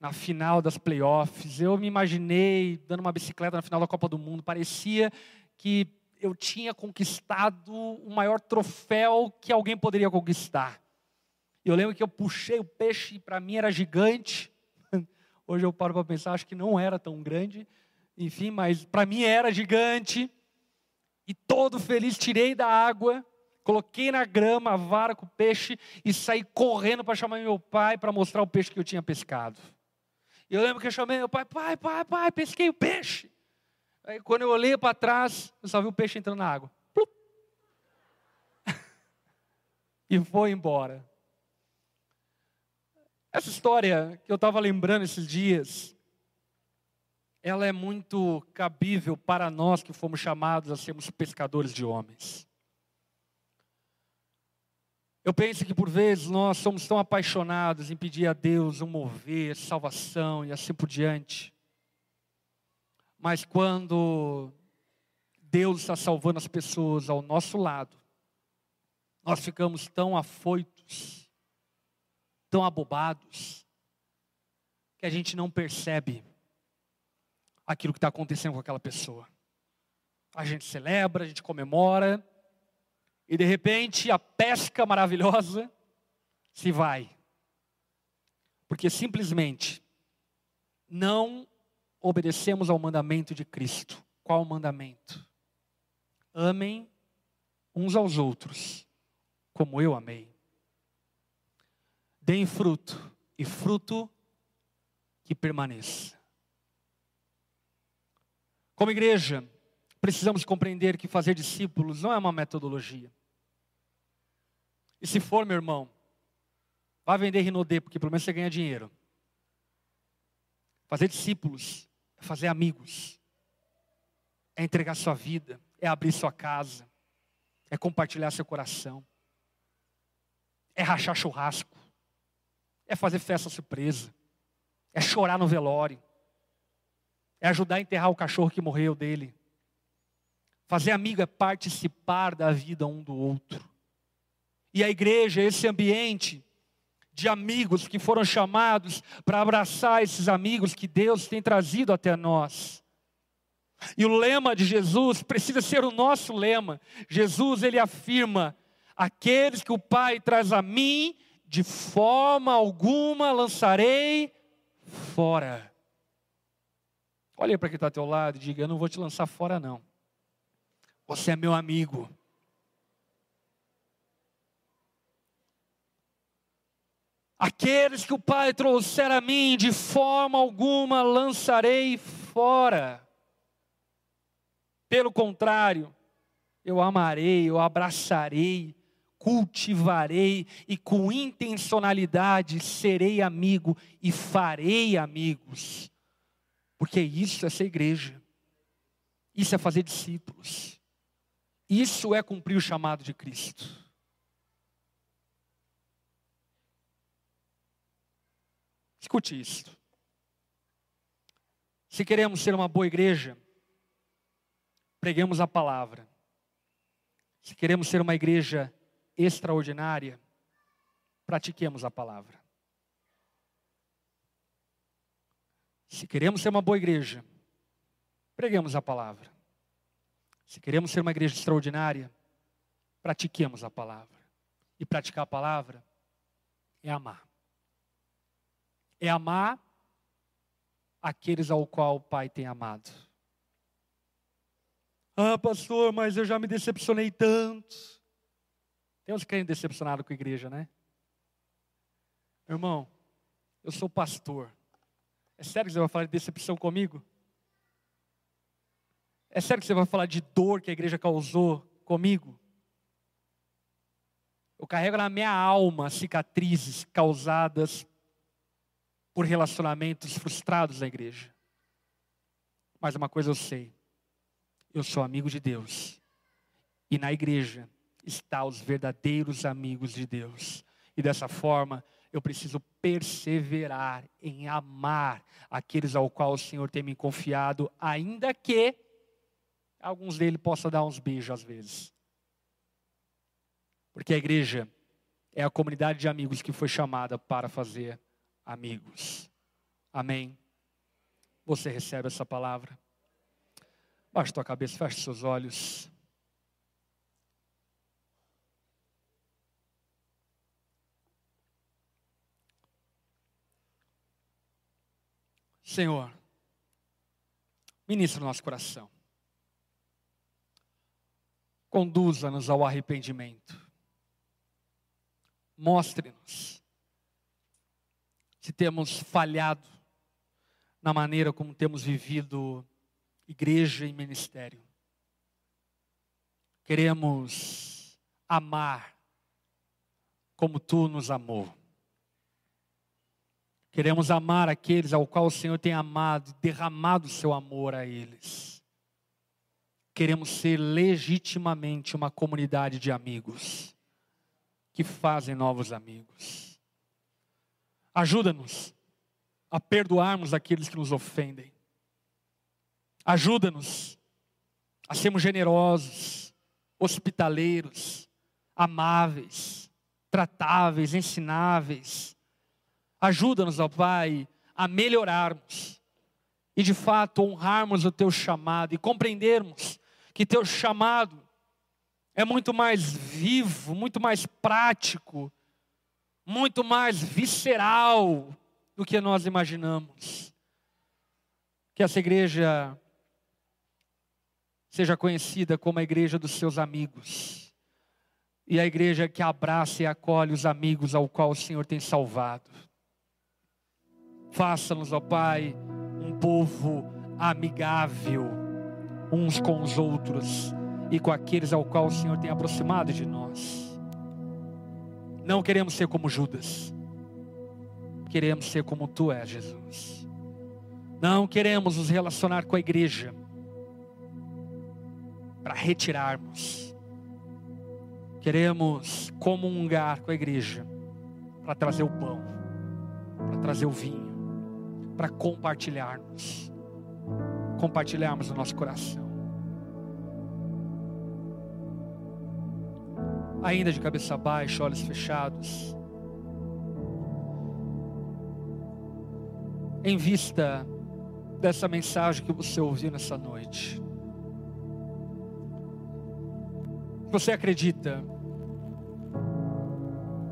na final das playoffs. Eu me imaginei dando uma bicicleta na final da Copa do Mundo. Parecia que eu tinha conquistado o maior troféu que alguém poderia conquistar. Eu lembro que eu puxei o peixe e para mim era gigante. Hoje eu paro para pensar, acho que não era tão grande, enfim, mas para mim era gigante. E todo feliz tirei da água, coloquei na grama a vara com o peixe e saí correndo para chamar meu pai para mostrar o peixe que eu tinha pescado. E eu lembro que eu chamei meu pai, pai, pai, pai, pesquei o peixe. Aí quando eu olhei para trás, eu só vi o peixe entrando na água. e foi embora. Essa história que eu estava lembrando esses dias, ela é muito cabível para nós que fomos chamados a sermos pescadores de homens. Eu penso que por vezes nós somos tão apaixonados em pedir a Deus um mover, salvação e assim por diante. Mas quando Deus está salvando as pessoas ao nosso lado, nós ficamos tão afoitos tão abobados que a gente não percebe aquilo que está acontecendo com aquela pessoa. A gente celebra, a gente comemora, e de repente a pesca maravilhosa se vai. Porque simplesmente não obedecemos ao mandamento de Cristo. Qual o mandamento? Amem uns aos outros, como eu amei deem fruto, e fruto que permaneça. Como igreja, precisamos compreender que fazer discípulos não é uma metodologia. E se for, meu irmão, vá vender Rinodê, porque pelo menos você ganha dinheiro. Fazer discípulos é fazer amigos, é entregar sua vida, é abrir sua casa, é compartilhar seu coração, é rachar churrasco, é fazer festa surpresa, é chorar no velório, é ajudar a enterrar o cachorro que morreu dele. Fazer amigo é participar da vida um do outro. E a igreja, esse ambiente de amigos que foram chamados para abraçar esses amigos que Deus tem trazido até nós. E o lema de Jesus precisa ser o nosso lema. Jesus ele afirma: aqueles que o Pai traz a mim, de forma alguma lançarei fora. Olha para quem está ao teu lado e diga: Eu não vou te lançar fora, não. Você é meu amigo. Aqueles que o Pai trouxer a mim, de forma alguma lançarei fora. Pelo contrário, eu amarei, eu abraçarei, cultivarei e com intencionalidade serei amigo e farei amigos. Porque isso é ser igreja. Isso é fazer discípulos. Isso é cumprir o chamado de Cristo. Escute isso. Se queremos ser uma boa igreja, preguemos a palavra. Se queremos ser uma igreja extraordinária, pratiquemos a palavra. Se queremos ser uma boa igreja, preguemos a palavra. Se queremos ser uma igreja extraordinária, pratiquemos a palavra. E praticar a palavra é amar é amar aqueles ao qual o Pai tem amado. Ah, pastor, mas eu já me decepcionei tanto. Tem uns crentes decepcionados com a igreja, né? Meu irmão, eu sou pastor. É sério que você vai falar de decepção comigo? É sério que você vai falar de dor que a igreja causou comigo? Eu carrego na minha alma cicatrizes causadas por relacionamentos frustrados na igreja. Mas uma coisa eu sei: eu sou amigo de Deus. E na igreja está os verdadeiros amigos de Deus. E dessa forma, eu preciso perseverar em amar aqueles ao qual o Senhor tem me confiado, ainda que alguns deles possam dar uns beijos às vezes. Porque a igreja é a comunidade de amigos que foi chamada para fazer amigos. Amém? Você recebe essa palavra? Baixe tua cabeça, feche seus olhos. Senhor, ministra o nosso coração. Conduza-nos ao arrependimento. Mostre-nos se temos falhado na maneira como temos vivido igreja e ministério. Queremos amar como tu nos amou. Queremos amar aqueles ao qual o Senhor tem amado, derramado o seu amor a eles. Queremos ser legitimamente uma comunidade de amigos que fazem novos amigos. Ajuda-nos a perdoarmos aqueles que nos ofendem. Ajuda-nos a sermos generosos, hospitaleiros, amáveis, tratáveis, ensináveis. Ajuda-nos, ó Pai, a melhorarmos e de fato honrarmos o teu chamado e compreendermos que teu chamado é muito mais vivo, muito mais prático muito mais visceral do que nós imaginamos. Que essa igreja seja conhecida como a igreja dos seus amigos. E a igreja que abraça e acolhe os amigos ao qual o Senhor tem salvado. Faça-nos, ó Pai, um povo amigável uns com os outros e com aqueles ao qual o Senhor tem aproximado de nós. Não queremos ser como Judas. Queremos ser como tu és, Jesus. Não queremos nos relacionar com a igreja para retirarmos. Queremos comungar com a igreja para trazer o pão, para trazer o vinho, para compartilharmos. Compartilharmos o nosso coração. Ainda de cabeça baixa, olhos fechados. Em vista dessa mensagem que você ouviu nessa noite, você acredita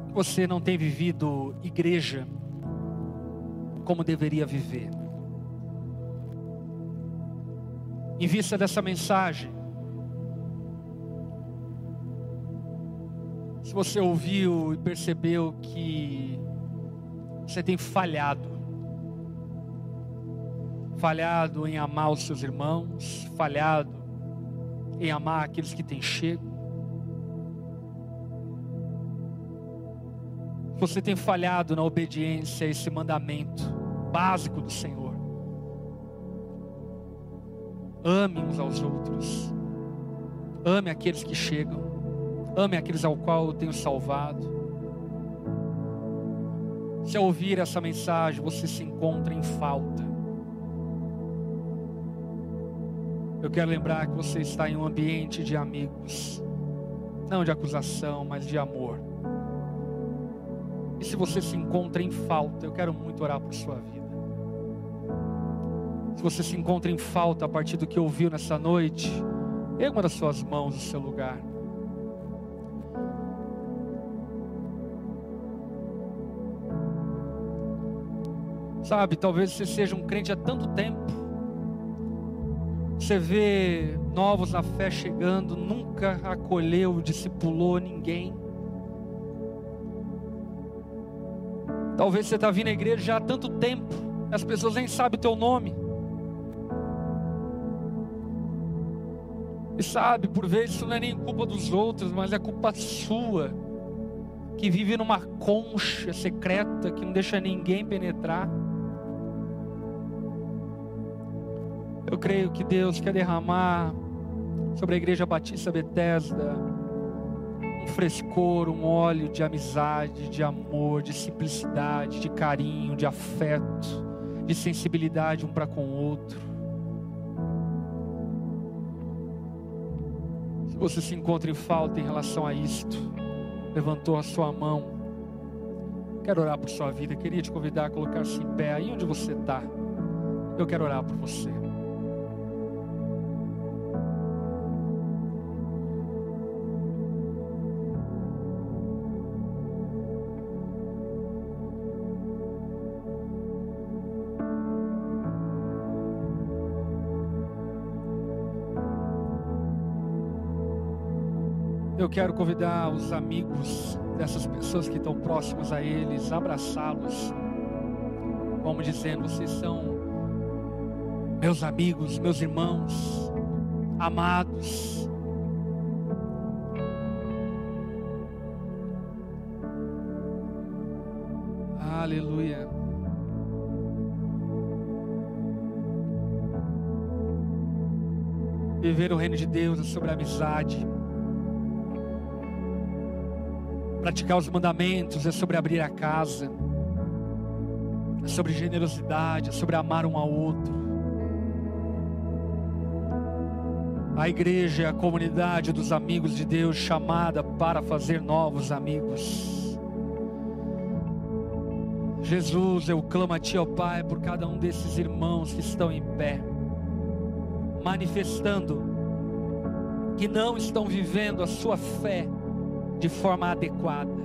que você não tem vivido igreja como deveria viver? Em vista dessa mensagem, se você ouviu e percebeu que você tem falhado, falhado em amar os seus irmãos, falhado em amar aqueles que têm chego, você tem falhado na obediência a esse mandamento básico do Senhor. Ame uns aos outros. Ame aqueles que chegam. Ame aqueles ao qual eu tenho salvado. Se ao ouvir essa mensagem você se encontra em falta, eu quero lembrar que você está em um ambiente de amigos, não de acusação, mas de amor. E se você se encontra em falta, eu quero muito orar por sua vida. Se você se encontra em falta a partir do que ouviu nessa noite, erga uma das suas mãos no seu lugar. Sabe, talvez você seja um crente há tanto tempo. Você vê novos na fé chegando, nunca acolheu, discipulou ninguém. Talvez você está vindo à igreja já há tanto tempo, as pessoas nem sabem o teu nome. E sabe, por vezes isso não é nem culpa dos outros, mas é culpa sua, que vive numa concha secreta que não deixa ninguém penetrar. Eu creio que Deus quer derramar sobre a Igreja Batista Bethesda um frescor, um óleo de amizade, de amor, de simplicidade, de carinho, de afeto, de sensibilidade um para com o outro. Se você se encontra em falta em relação a isto, levantou a sua mão, quero orar por sua vida, queria te convidar a colocar-se em pé aí onde você está. Eu quero orar por você. Eu quero convidar os amigos dessas pessoas que estão próximos a eles, abraçá-los, como dizendo: vocês são meus amigos, meus irmãos, amados. Aleluia. Viver o reino de Deus é sobre a amizade. Praticar os mandamentos é sobre abrir a casa, é sobre generosidade, é sobre amar um ao outro. A igreja é a comunidade dos amigos de Deus chamada para fazer novos amigos. Jesus, eu clamo a Ti, ó Pai, por cada um desses irmãos que estão em pé, manifestando que não estão vivendo a sua fé de forma adequada.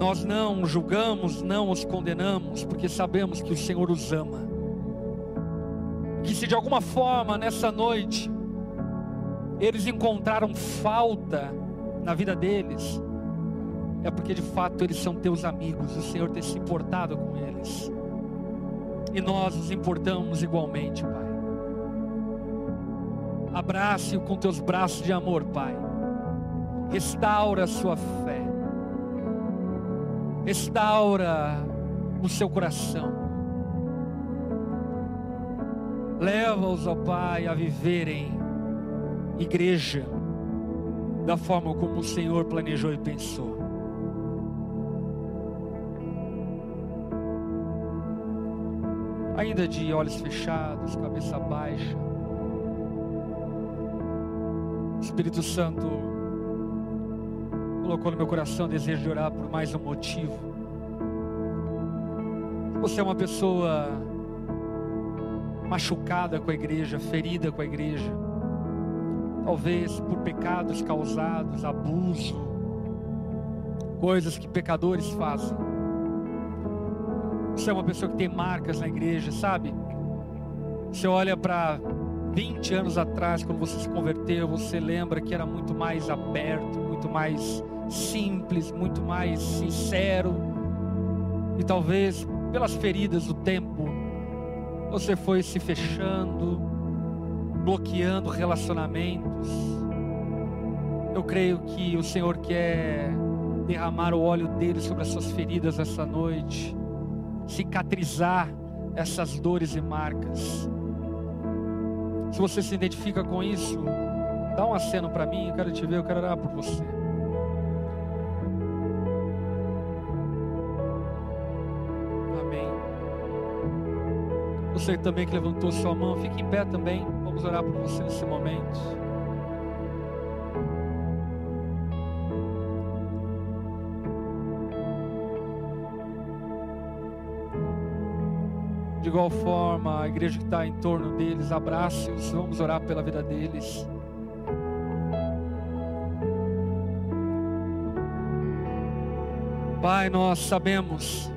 Nós não julgamos, não os condenamos, porque sabemos que o Senhor os ama. Que se de alguma forma nessa noite eles encontraram falta na vida deles, é porque de fato eles são teus amigos, o Senhor tem se importado com eles. E nós nos importamos igualmente, Pai. Abrace-o com teus braços de amor, Pai restaura a sua fé, restaura o seu coração, leva-os, ó Pai, a viverem igreja da forma como o Senhor planejou e pensou. Ainda de olhos fechados, cabeça baixa, Espírito Santo, colocou no meu coração o desejo de orar por mais um motivo. Você é uma pessoa machucada com a igreja, ferida com a igreja, talvez por pecados causados, abuso, coisas que pecadores fazem. Você é uma pessoa que tem marcas na igreja, sabe? Você olha para 20 anos atrás, quando você se converteu, você lembra que era muito mais aberto, muito mais simples, muito mais sincero. E talvez pelas feridas do tempo, você foi se fechando, bloqueando relacionamentos. Eu creio que o Senhor quer derramar o óleo dele sobre as suas feridas essa noite, cicatrizar essas dores e marcas. Se você se identifica com isso, dá um aceno para mim, eu quero te ver, eu quero orar por você. Você também que levantou sua mão, fique em pé também. Vamos orar por você nesse momento. De igual forma, a igreja que está em torno deles, abrace-os, vamos orar pela vida deles. Pai, nós sabemos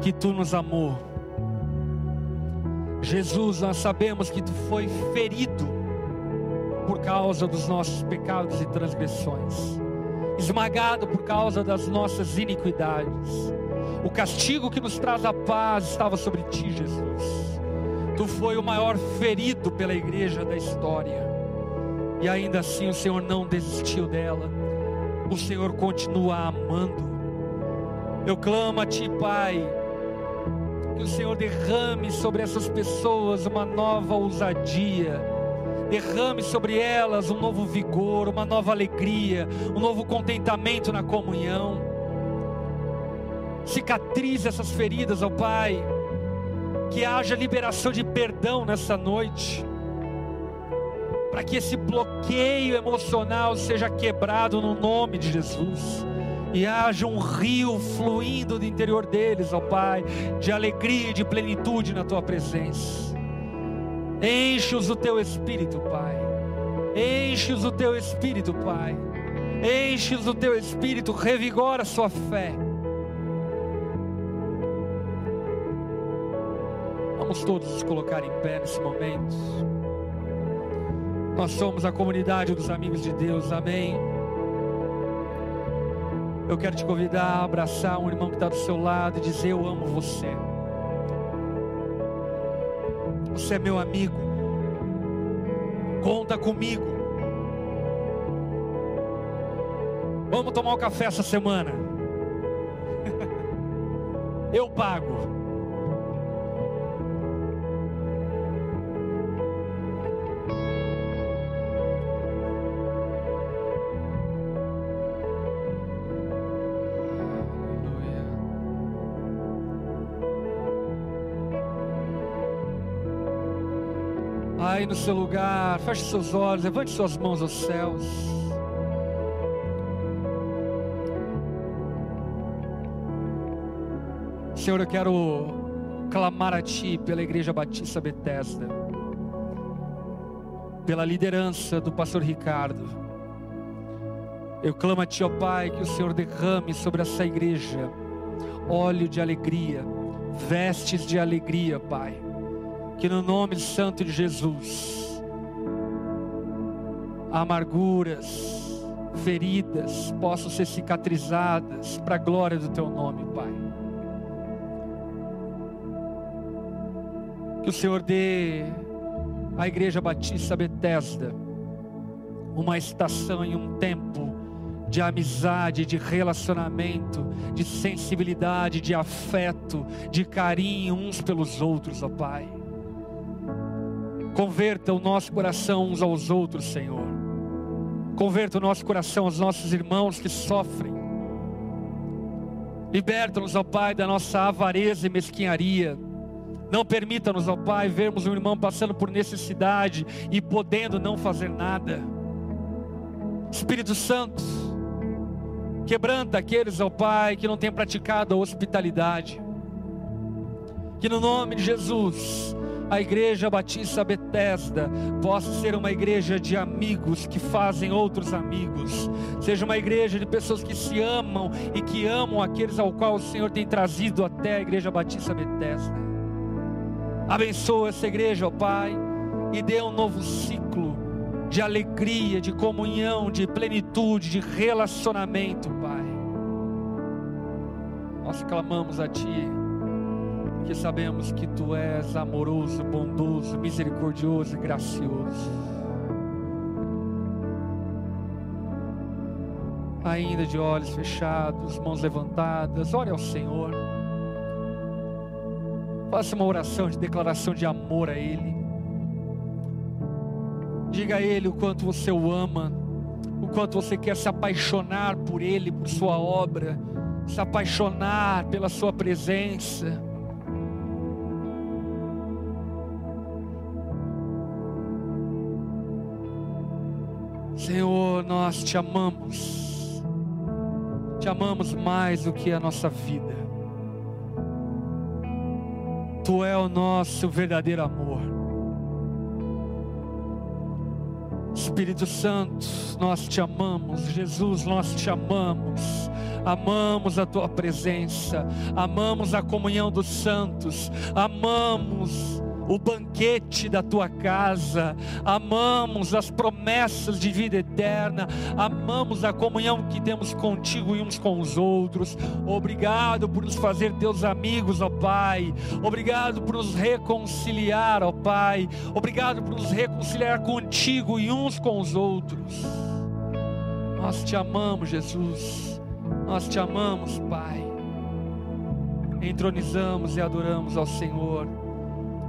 que tu nos amou. Jesus, nós sabemos que tu foi ferido por causa dos nossos pecados e transgressões, esmagado por causa das nossas iniquidades. O castigo que nos traz a paz estava sobre ti, Jesus. Tu foi o maior ferido pela igreja da história. E ainda assim o Senhor não desistiu dela. O Senhor continua amando. Eu clamo a ti, Pai, que o Senhor derrame sobre essas pessoas uma nova ousadia, derrame sobre elas um novo vigor, uma nova alegria, um novo contentamento na comunhão. Cicatrize essas feridas, ó Pai, que haja liberação de perdão nessa noite, para que esse bloqueio emocional seja quebrado no nome de Jesus e haja um rio fluindo do interior deles, ó Pai, de alegria e de plenitude na tua presença. Enche-os do teu espírito, Pai. Enche-os do teu espírito, Pai. Enche-os do teu espírito, revigora a sua fé. Vamos todos nos colocar em pé nesse momento. Nós somos a comunidade dos amigos de Deus, amém. Eu quero te convidar a abraçar um irmão que está do seu lado e dizer: Eu amo você. Você é meu amigo. Conta comigo. Vamos tomar um café essa semana. Eu pago. No seu lugar, feche seus olhos, levante suas mãos aos céus. Senhor, eu quero clamar a Ti pela Igreja Batista Bethesda, pela liderança do pastor Ricardo. Eu clamo a Ti, ó Pai, que o Senhor derrame sobre essa igreja óleo de alegria, vestes de alegria, Pai que no nome santo de Jesus, amarguras, feridas possam ser cicatrizadas para a glória do Teu nome, Pai. Que o Senhor dê à Igreja Batista Betesda uma estação e um tempo de amizade, de relacionamento, de sensibilidade, de afeto, de carinho uns pelos outros, ó Pai. Converta o nosso coração uns aos outros, Senhor. Converta o nosso coração aos nossos irmãos que sofrem. Liberta-nos, ó Pai, da nossa avareza e mesquinharia. Não permita-nos, ó Pai, vermos um irmão passando por necessidade e podendo não fazer nada. Espírito Santo, quebranta aqueles, ó Pai, que não têm praticado a hospitalidade. Que no nome de Jesus, a igreja Batista Betesda possa ser uma igreja de amigos que fazem outros amigos, seja uma igreja de pessoas que se amam e que amam aqueles ao qual o Senhor tem trazido até a igreja Batista Betesda. Abençoa essa igreja, ó Pai, e dê um novo ciclo de alegria, de comunhão, de plenitude, de relacionamento, Pai. Nós clamamos a Ti porque sabemos que tu és amoroso, bondoso, misericordioso e gracioso. Ainda de olhos fechados, mãos levantadas, ore ao Senhor. Faça uma oração de declaração de amor a Ele. Diga a Ele o quanto você o ama, o quanto você quer se apaixonar por Ele, por Sua obra, se apaixonar pela Sua presença. Senhor, nós te amamos, te amamos mais do que a nossa vida. Tu é o nosso verdadeiro amor. Espírito Santo, nós te amamos. Jesus, nós te amamos. Amamos a tua presença, amamos a comunhão dos santos, amamos o banquete da tua casa, amamos as promessas de vida eterna, amamos a comunhão que temos contigo e uns com os outros. Obrigado por nos fazer teus amigos, ó Pai. Obrigado por nos reconciliar, ó Pai. Obrigado por nos reconciliar contigo e uns com os outros. Nós te amamos, Jesus. Nós te amamos, Pai. Entronizamos e adoramos ao Senhor